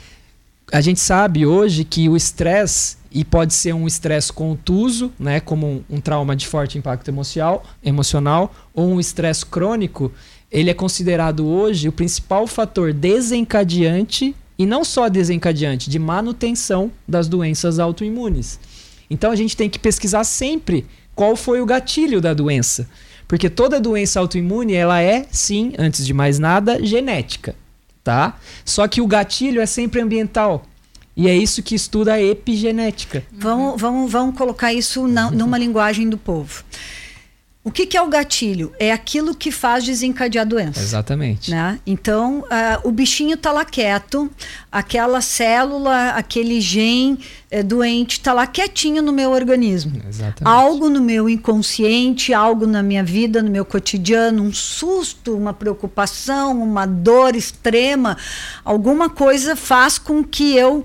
A gente sabe hoje que o estresse e pode ser um estresse contuso, né, como um, um, trauma de forte impacto emocional, emocional ou um estresse crônico, ele é considerado hoje o principal fator desencadeante e não só desencadeante, de manutenção das doenças autoimunes. Então a gente tem que pesquisar sempre qual foi o gatilho da doença, porque toda doença autoimune ela é sim, antes de mais nada, genética, tá? Só que o gatilho é sempre ambiental. E é isso que estuda a epigenética. Vamos, vamos, vamos colocar isso na, numa linguagem do povo. O que, que, é o gatilho? É aquilo que faz desencadear a doença. Exatamente. Né? Então, uh, o bichinho está lá quieto, aquela célula, aquele gene uh, doente está lá quietinho no meu organismo. Exatamente. Algo no meu inconsciente, algo na minha vida, no meu cotidiano, um susto, uma preocupação, uma dor extrema, alguma coisa faz com que eu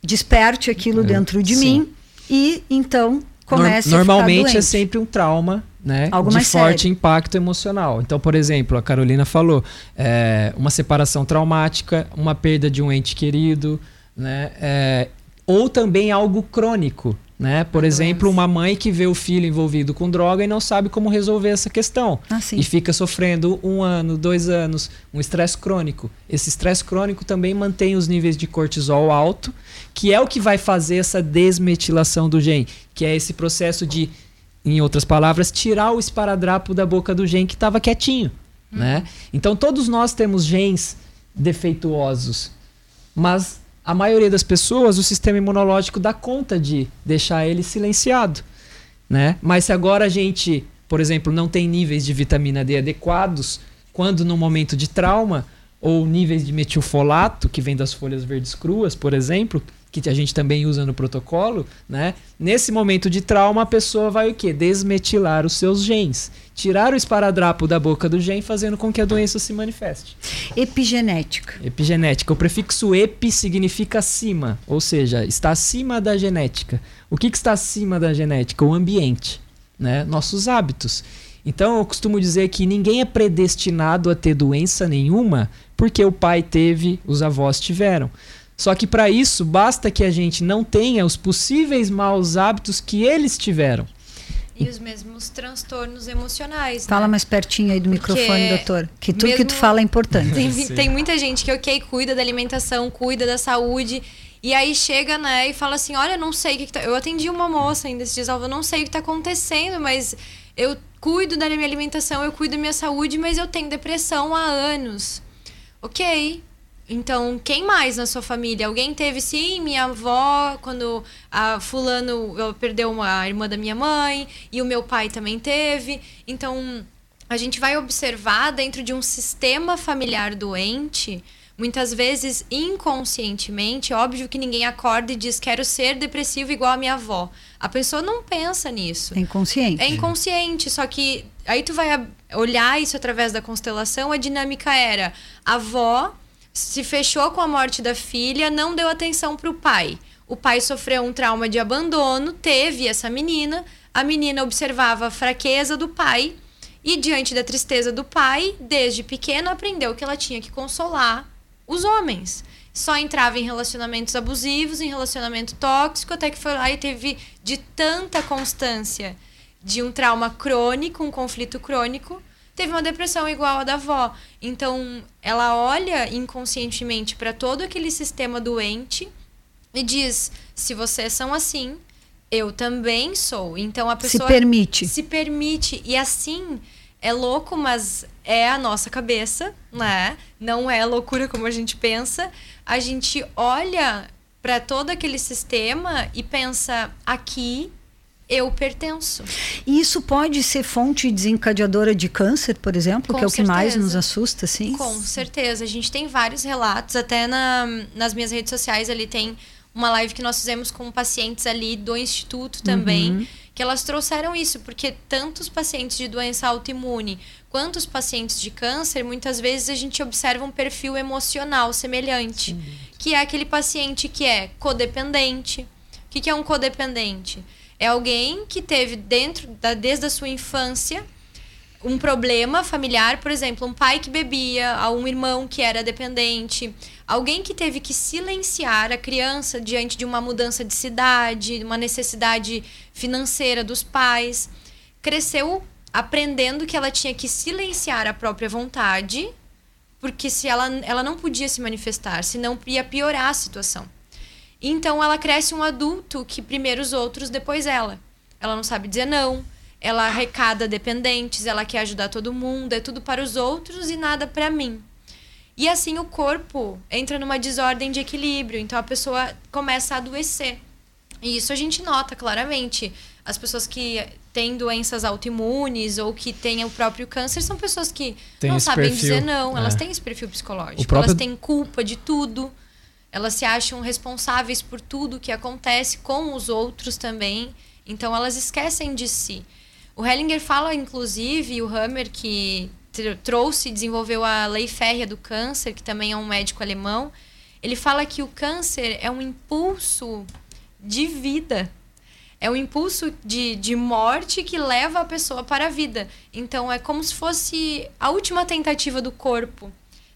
desperte aquilo é, dentro de sim. mim e então comece Normalmente é sempre um trauma né, Algo de forte sério. impacto emocional. Então, por exemplo, a Carolina falou, é, uma separação traumática, uma perda de um ente querido, né, é, ou também algo crônico. Né? Por exemplo, uma mãe que vê o filho envolvido com droga e não sabe como resolver essa questão. Ah, e fica sofrendo um ano, dois anos, um estresse crônico. Esse estresse crônico também mantém os níveis de cortisol alto, que é o que vai fazer essa desmetilação do gene, que é esse processo de em outras palavras, tirar o esparadrapo da boca do gen que estava quietinho. Uhum. Né? Então, todos nós temos genes defeituosos, mas a maioria das pessoas, o sistema imunológico dá conta de deixar ele silenciado. Né? Mas se agora a gente, por exemplo, não tem níveis de vitamina D adequados, quando no momento de trauma, ou níveis de metilfolato, que vem das folhas verdes cruas, por exemplo, que a gente também usa no protocolo, né? Nesse momento de trauma, a pessoa vai o quê? Desmetilar os seus genes. Tirar o esparadrapo da boca do gene, fazendo com que a doença se manifeste. Epigenética. Epigenética. O prefixo epi significa acima, ou seja, está acima da genética. O que, que está acima da genética? O ambiente, né? Nossos hábitos. Então eu costumo dizer que ninguém é predestinado a ter doença nenhuma porque o pai teve, os avós tiveram. Só que para isso basta que a gente não tenha os possíveis maus hábitos que eles tiveram. e os mesmos transtornos emocionais. Fala né? mais pertinho aí do Porque microfone, doutor. Que tudo que tu fala é importante. Tem, tem muita gente que, ok, cuida da alimentação, cuida da saúde. E aí chega, né, e fala assim: olha, não sei o que, que tá. Eu atendi uma moça ainda esses dias, falou, não sei o que tá acontecendo, mas eu cuido da minha alimentação, eu cuido da minha saúde, mas eu tenho depressão há anos. Ok. Então, quem mais na sua família? Alguém teve, sim, minha avó, quando a fulano perdeu uma irmã da minha mãe, e o meu pai também teve. Então, a gente vai observar dentro de um sistema familiar doente, muitas vezes inconscientemente, óbvio que ninguém acorda e diz quero ser depressivo igual a minha avó. A pessoa não pensa nisso. É inconsciente. É inconsciente, só que aí tu vai olhar isso através da constelação, a dinâmica era a avó se fechou com a morte da filha, não deu atenção pro pai. O pai sofreu um trauma de abandono, teve essa menina, a menina observava a fraqueza do pai e diante da tristeza do pai, desde pequena aprendeu que ela tinha que consolar os homens. Só entrava em relacionamentos abusivos, em relacionamento tóxico, até que foi lá e teve de tanta constância de um trauma crônico, um conflito crônico, teve uma depressão igual a da avó. Então, ela olha inconscientemente para todo aquele sistema doente e diz: se vocês são assim, eu também sou. Então a Se pessoa permite. se permite e assim é louco, mas é a nossa cabeça, né? Não é loucura como a gente pensa. A gente olha para todo aquele sistema e pensa: aqui eu pertenço. E isso pode ser fonte desencadeadora de câncer, por exemplo, Com que é o que mais nos assusta, sim? Com certeza. A gente tem vários relatos, até na, nas minhas redes sociais ali tem uma live que nós fizemos com pacientes ali do Instituto também, que elas trouxeram isso, porque tantos pacientes de doença autoimune quanto os pacientes de câncer, muitas vezes a gente observa um perfil emocional semelhante, que é aquele paciente que é codependente. O que, que é um codependente? É alguém que teve dentro da desde a sua infância um problema familiar, por exemplo, um pai que bebia, um irmão que era dependente, alguém que teve que silenciar a criança diante de uma mudança de cidade, uma necessidade financeira dos pais, cresceu aprendendo que ela tinha que silenciar a própria vontade, porque se ela, ela não podia se manifestar, senão ia piorar a situação. Então ela cresce um adulto que primeiro os outros, depois ela. Ela não sabe dizer não, ela arrecada dependentes, ela quer ajudar todo mundo, é tudo para os outros e nada para mim. E assim o corpo entra numa desordem de equilíbrio, então a pessoa começa a adoecer. E isso a gente nota claramente. As pessoas que têm doenças autoimunes ou que têm o próprio câncer são pessoas que Tem não sabem perfil, dizer não, elas é. têm esse perfil psicológico. Próprio- Elas têm culpa de tudo. Elas se acham responsáveis por tudo que acontece com os outros também. Então elas esquecem de si. O Hellinger fala, inclusive, o Hammer, que tr- trouxe e desenvolveu a lei férrea do câncer, que também é um médico alemão, ele fala que o câncer é um impulso de vida. É um impulso de, de morte que leva a pessoa para a vida. Então é como se fosse a última tentativa do corpo.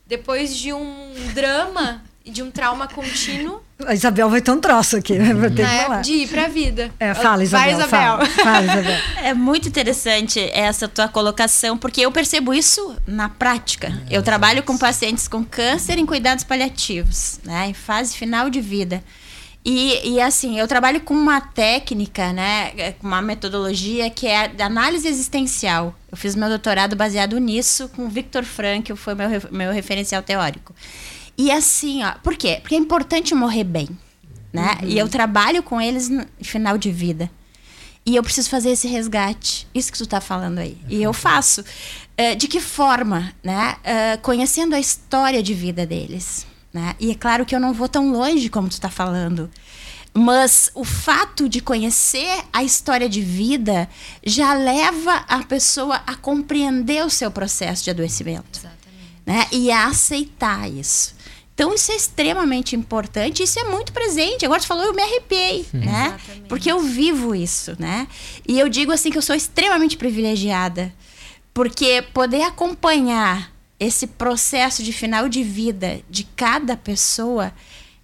Depois de um drama de um trauma contínuo, A Isabel vai ter um troço aqui, né? Vou ter que falar. de ir para a vida. É, fala, Isabel. Vai, Isabel. Fala, fala, Isabel. É muito interessante essa tua colocação, porque eu percebo isso na prática. Eu trabalho com pacientes com câncer em cuidados paliativos, né, em fase final de vida. E, e assim, eu trabalho com uma técnica, né, com uma metodologia que é a análise existencial. Eu fiz meu doutorado baseado nisso com o Viktor Frankl, foi meu, meu referencial teórico. E assim, ó, por quê? Porque é importante morrer bem, né? E eu trabalho com eles no final de vida. E eu preciso fazer esse resgate. Isso que tu tá falando aí. E eu faço. Eh, de que forma, né? Eh, conhecendo a história de vida deles. Né? E é claro que eu não vou tão longe como tu tá falando. Mas o fato de conhecer a história de vida já leva a pessoa a compreender o seu processo de adoecimento. Né? E a aceitar isso. Então isso é extremamente importante, isso é muito presente. Agora tu falou, eu me arrepiei, né? Exatamente. Porque eu vivo isso, né? E eu digo assim que eu sou extremamente privilegiada, porque poder acompanhar esse processo de final de vida de cada pessoa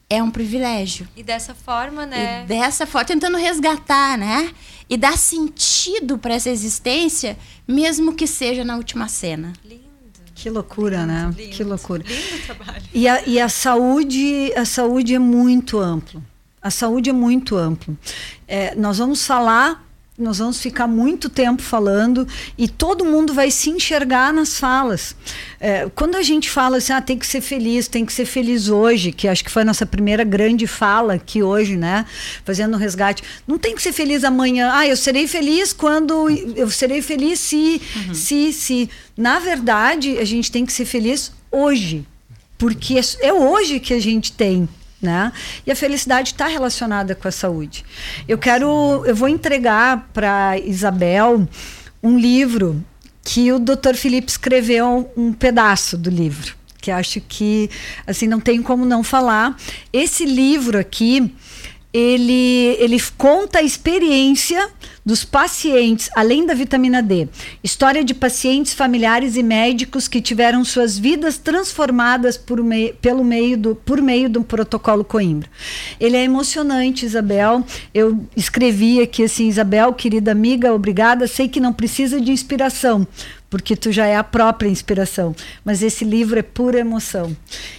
é um privilégio. E dessa forma, né? E dessa forma, tentando resgatar, né? E dar sentido para essa existência, mesmo que seja na última cena. Lindo. Que loucura, lindo, né? Lindo, que loucura. Lindo trabalho. E a, e a saúde, a saúde é muito amplo. A saúde é muito amplo. É, nós vamos falar nós vamos ficar muito tempo falando e todo mundo vai se enxergar nas falas. É, quando a gente fala assim, ah, tem que ser feliz, tem que ser feliz hoje, que acho que foi a nossa primeira grande fala aqui hoje, né? Fazendo um resgate. Não tem que ser feliz amanhã. Ah, eu serei feliz quando. Eu serei feliz se, uhum. se, se. Na verdade, a gente tem que ser feliz hoje. Porque é, é hoje que a gente tem né? E a felicidade está relacionada com a saúde. Eu quero, eu vou entregar para Isabel um livro que o Dr. Felipe escreveu um pedaço do livro, que acho que assim não tem como não falar. Esse livro aqui, ele ele conta a experiência dos pacientes, além da vitamina D. História de pacientes, familiares e médicos que tiveram suas vidas transformadas por pelo meio do, por meio do protocolo Coimbra. Ele é emocionante, Isabel. Eu escrevi aqui assim, Isabel, querida amiga, obrigada. Sei que não precisa de inspiração, porque tu já é a própria inspiração. Mas esse livro é pura emoção.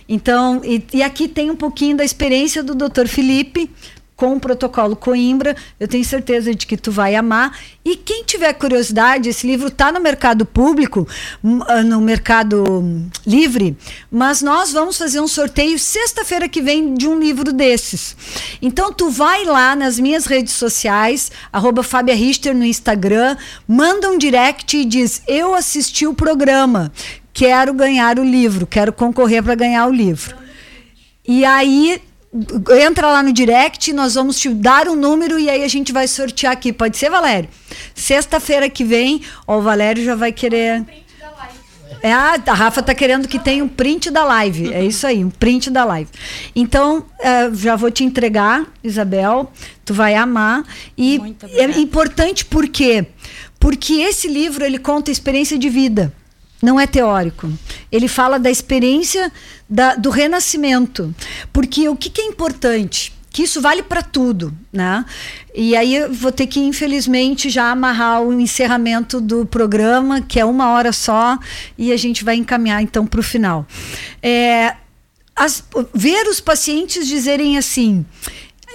Então, e, e aqui tem um pouquinho da experiência do Dr. Felipe, com o protocolo Coimbra. Eu tenho certeza de que tu vai amar. E quem tiver curiosidade, esse livro está no mercado público, hum, ah, no mercado livre, mas nós vamos fazer um sorteio sexta-feira que vem de um livro desses. Então tu vai lá nas minhas redes sociais, arroba Fábia Richter no Instagram, manda um direct e diz: Eu assisti o programa, quero ganhar o livro, quero concorrer para ganhar o livro. E aí entra lá no direct, nós vamos te dar um número e aí a gente vai sortear aqui. Pode ser, Valério? Sexta-feira que vem, ó, o Valério já vai querer. É, a, a Rafa tá querendo que tenha um print da live. É isso aí, um print da live. Então, uh, já vou te entregar, Isabel. Tu vai amar. E é importante por quê? Porque esse livro ele conta experiência de vida não é teórico. Ele fala da experiência da, do renascimento. Porque o que, que é importante? Que isso vale para tudo, né? E aí eu vou ter que, infelizmente, já amarrar o encerramento do programa, que é uma hora só, e a gente vai encaminhar então para o final. É, as, ver os pacientes dizerem assim: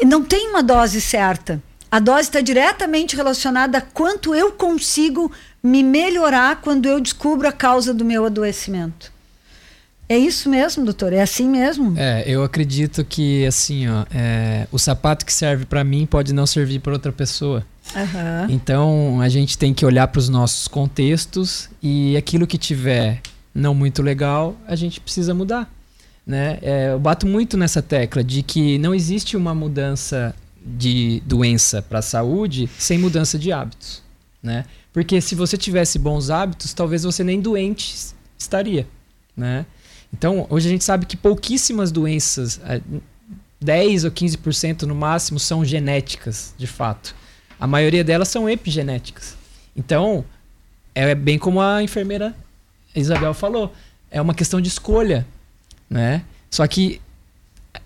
não tem uma dose certa. A dose está diretamente relacionada a quanto eu consigo me melhorar quando eu descubro a causa do meu adoecimento. É isso mesmo, doutor? É assim mesmo? É, eu acredito que assim, ó, é, o sapato que serve para mim pode não servir para outra pessoa. Uhum. Então a gente tem que olhar para os nossos contextos e aquilo que tiver não muito legal, a gente precisa mudar. Né? É, eu bato muito nessa tecla de que não existe uma mudança de doença para a saúde sem mudança de hábitos. Né? Porque se você tivesse bons hábitos, talvez você nem doente estaria, né? Então, hoje a gente sabe que pouquíssimas doenças, 10 ou 15% no máximo, são genéticas, de fato. A maioria delas são epigenéticas. Então, é bem como a enfermeira Isabel falou, é uma questão de escolha, né? Só que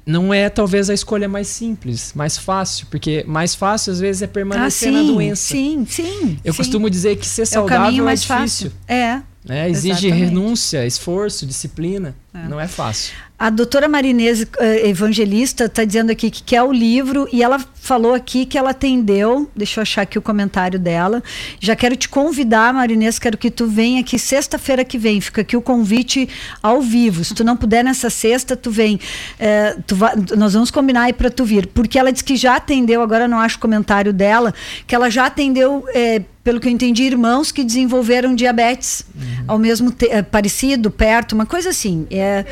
não é talvez a escolha mais simples, mais fácil, porque mais fácil às vezes é permanecer ah, sim, na doença. Sim, sim. Eu sim. costumo dizer que ser saudável é, é difícil. Fácil. É. É, exige renúncia, esforço, disciplina. É. Não é fácil. A doutora Marinese, eh, evangelista, está dizendo aqui que quer o livro e ela falou aqui que ela atendeu. Deixa eu achar aqui o comentário dela. Já quero te convidar, Marinese, quero que tu venha aqui sexta-feira que vem. Fica aqui o convite ao vivo. Se tu não puder nessa sexta, tu vem. É, tu vai, nós vamos combinar aí para tu vir. Porque ela disse que já atendeu, agora não acho o comentário dela, que ela já atendeu. É, pelo que eu entendi, irmãos que desenvolveram diabetes uhum. ao mesmo tempo, parecido, perto, uma coisa assim. É,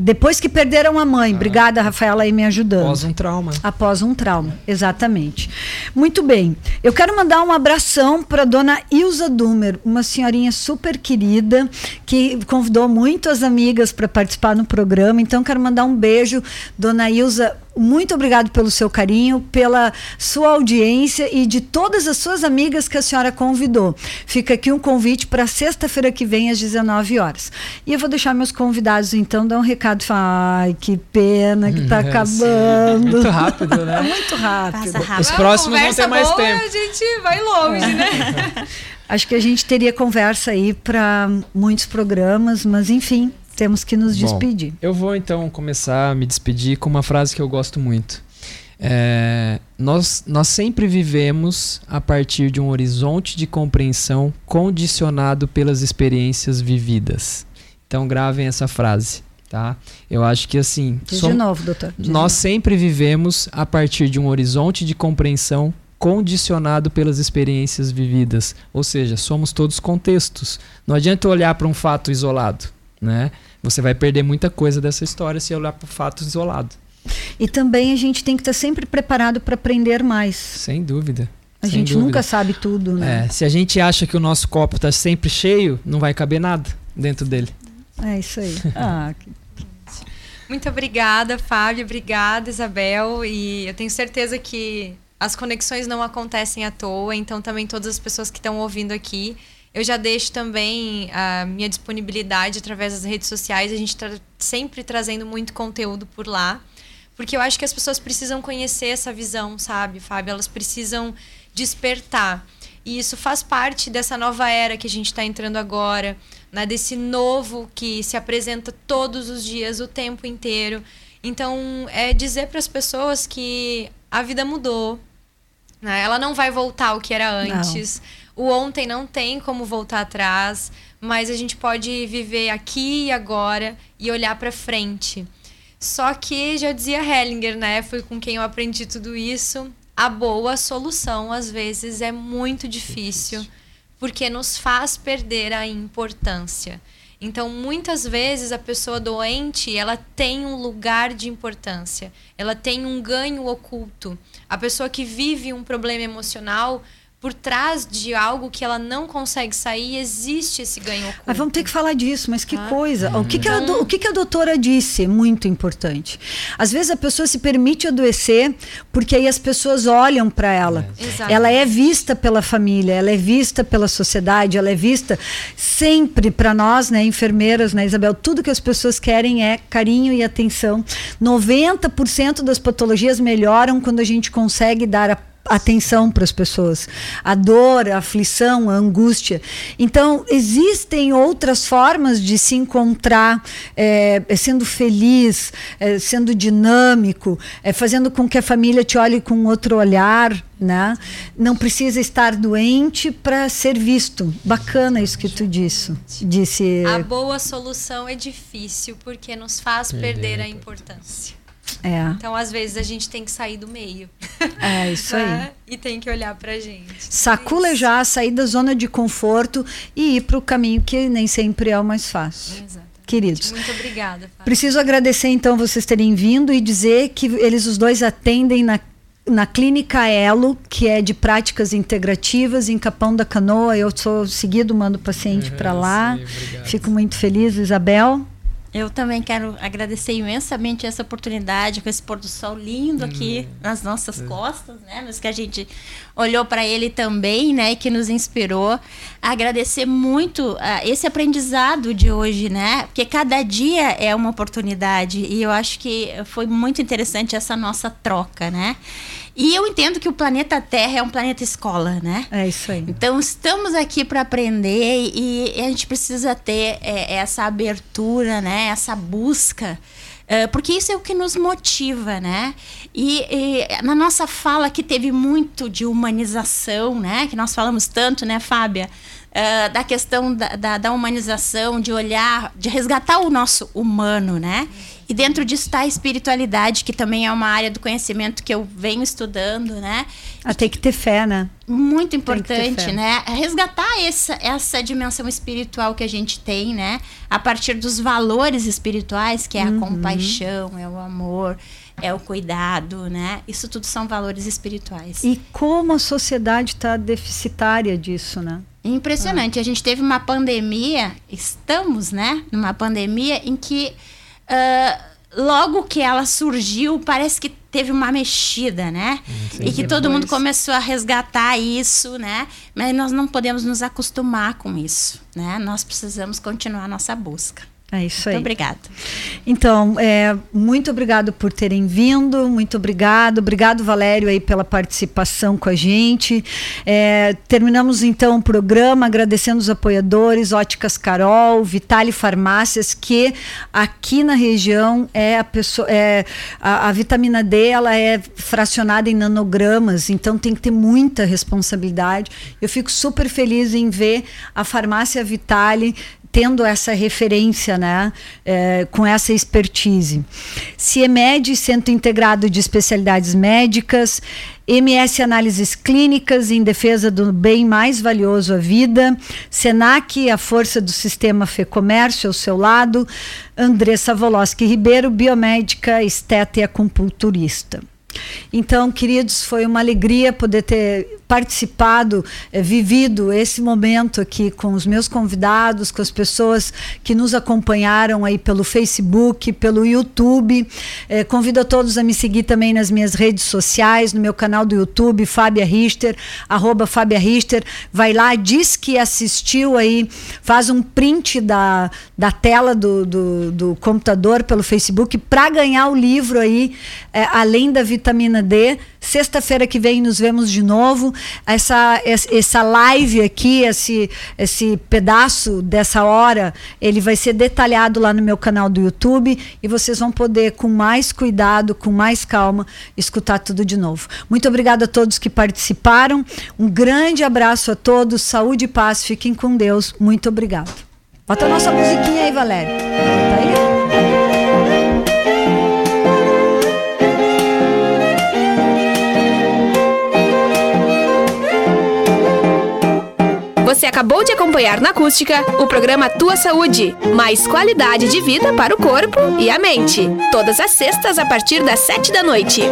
depois que perderam a mãe. Ah. Obrigada, Rafaela, aí me ajudando. Após um trauma. Após um trauma, exatamente. Muito bem. Eu quero mandar um abração para dona Ilza Dumer, uma senhorinha super querida, que convidou muito as amigas para participar no programa. Então, quero mandar um beijo, dona Ilza muito obrigado pelo seu carinho, pela sua audiência e de todas as suas amigas que a senhora convidou. Fica aqui um convite para sexta-feira que vem, às 19 horas. E eu vou deixar meus convidados, então, dar um recado. Ai, que pena que está é, acabando. Muito rápido, né? muito rápido. rápido. Os próximos vão ter mais boa, tempo. A gente vai longe, né? Acho que a gente teria conversa aí para muitos programas, mas enfim, temos que nos despedir. Bom, eu vou então começar a me despedir com uma frase que eu gosto muito. É, nós, nós sempre vivemos a partir de um horizonte de compreensão condicionado pelas experiências vividas. Então gravem essa frase, tá? Eu acho que assim. Diz de novo, doutor. Diz nós novo. sempre vivemos a partir de um horizonte de compreensão condicionado pelas experiências vividas. Ou seja, somos todos contextos. Não adianta olhar para um fato isolado, né? Você vai perder muita coisa dessa história se olhar para o fato isolado. E também a gente tem que estar sempre preparado para aprender mais. Sem dúvida. A Sem gente dúvida. nunca sabe tudo, né? É, se a gente acha que o nosso copo está sempre cheio, não vai caber nada dentro dele. É isso aí. ah, que... Muito obrigada, Fábio. Obrigada, Isabel. E eu tenho certeza que as conexões não acontecem à toa, então também todas as pessoas que estão ouvindo aqui, eu já deixo também a minha disponibilidade através das redes sociais, a gente está sempre trazendo muito conteúdo por lá, porque eu acho que as pessoas precisam conhecer essa visão, sabe, Fábio? Elas precisam despertar. E isso faz parte dessa nova era que a gente está entrando agora, né? desse novo que se apresenta todos os dias, o tempo inteiro. Então, é dizer para as pessoas que a vida mudou, né? Ela não vai voltar ao que era antes. Não. O ontem não tem como voltar atrás, mas a gente pode viver aqui e agora e olhar para frente. Só que já dizia Hellinger, né? Foi com quem eu aprendi tudo isso. A boa solução às vezes é muito difícil, porque nos faz perder a importância. Então, muitas vezes a pessoa doente, ela tem um lugar de importância, ela tem um ganho oculto. A pessoa que vive um problema emocional, por trás de algo que ela não consegue sair, existe esse ganho oculto. Mas vamos ter que falar disso, mas que ah. coisa. O, que, que, a, o que, que a doutora disse? Muito importante. Às vezes a pessoa se permite adoecer porque aí as pessoas olham para ela. É. Ela é vista pela família, ela é vista pela sociedade, ela é vista sempre para nós, né, enfermeiras, né, Isabel? Tudo que as pessoas querem é carinho e atenção. 90% das patologias melhoram quando a gente consegue dar a atenção para as pessoas. A dor, a aflição, a angústia. Então, existem outras formas de se encontrar é, sendo feliz, é, sendo dinâmico, é, fazendo com que a família te olhe com outro olhar. Né? Não precisa estar doente para ser visto. Bacana isso que tu disse. disse. A boa solução é difícil porque nos faz perder a importância. É. Então, às vezes, a gente tem que sair do meio. É, isso né? aí. E tem que olhar pra gente. Saculejar, sair da zona de conforto e ir para o caminho que nem sempre é o mais fácil. Exatamente. Queridos. Muito obrigada. Fábio. Preciso agradecer, então, vocês terem vindo e dizer que eles os dois atendem na na Clínica Elo, que é de práticas integrativas em Capão da Canoa. Eu sou seguido, mando paciente para lá. Sim, Fico muito feliz, Isabel. Eu também quero agradecer imensamente essa oportunidade com esse pôr do sol lindo aqui hum. nas nossas é. costas, né? Mas que a gente olhou para ele também, né? E que nos inspirou. Agradecer muito uh, esse aprendizado de hoje, né? Porque cada dia é uma oportunidade e eu acho que foi muito interessante essa nossa troca, né? E eu entendo que o planeta Terra é um planeta escola, né? É isso aí. Então estamos aqui para aprender e, a gente precisa ter é, essa abertura, né? Essa busca. É, porque isso é o que nos motiva, né? E, e, na nossa fala que teve muito de humanização, né? Que nós falamos tanto, né, Fábia? Uh, da questão da, da, da, humanização, de olhar, de resgatar o nosso humano, né? E dentro disso está a espiritualidade, que também é uma área do conhecimento que eu venho estudando, né? Ah, tem que ter fé, né? Muito importante, né? Resgatar essa, essa dimensão espiritual que a gente tem, né? A partir dos valores espirituais, que é a uhum. compaixão, é o amor, é o cuidado, né? Isso tudo são valores espirituais. E como a sociedade está deficitária disso, né? Impressionante. Ah. A gente teve uma pandemia, estamos, né? Numa pandemia em que uh, logo que ela surgiu, parece que teve uma mexida, né? Sim, e que todo depois. mundo começou a resgatar isso, né? Mas nós não podemos nos acostumar com isso, né? Nós precisamos continuar a nossa busca. É isso aí. Muito obrigada. Então, é, muito obrigado por terem vindo, muito obrigado. Obrigado, Valério, aí pela participação com a gente. É, terminamos então o programa agradecendo os apoiadores, Óticas Carol, Vitale Farmácias, que aqui na região é a pessoa. É, a, a vitamina D ela é fracionada em nanogramas, então tem que ter muita responsabilidade. Eu fico super feliz em ver a farmácia Vitale tendo essa referência, né, é, com essa expertise. CIEMED, Centro Integrado de Especialidades Médicas, MS Análises Clínicas em defesa do bem mais valioso, a vida, SENAC, a força do sistema FEComércio ao seu lado, Andressa Voloski Ribeiro, biomédica, esteta e acupunturista. Então, queridos, foi uma alegria poder ter participado, é, vivido esse momento aqui com os meus convidados, com as pessoas que nos acompanharam aí pelo Facebook, pelo YouTube. É, convido a todos a me seguir também nas minhas redes sociais, no meu canal do YouTube, Fábia Richter, arroba Fábia Richter. Vai lá, diz que assistiu aí, faz um print da, da tela do, do, do computador pelo Facebook para ganhar o livro aí, é, além da vitamina D. Sexta-feira que vem nos vemos de novo essa, essa live aqui, esse, esse pedaço dessa hora, ele vai ser detalhado lá no meu canal do YouTube e vocês vão poder, com mais cuidado, com mais calma, escutar tudo de novo. Muito obrigada a todos que participaram. Um grande abraço a todos. Saúde e paz. Fiquem com Deus. Muito obrigado. Bota a nossa musiquinha aí, Valério. Bota aí. Acabou de acompanhar na Acústica o programa Tua Saúde, mais qualidade de vida para o corpo e a mente. Todas as sextas a partir das sete da noite.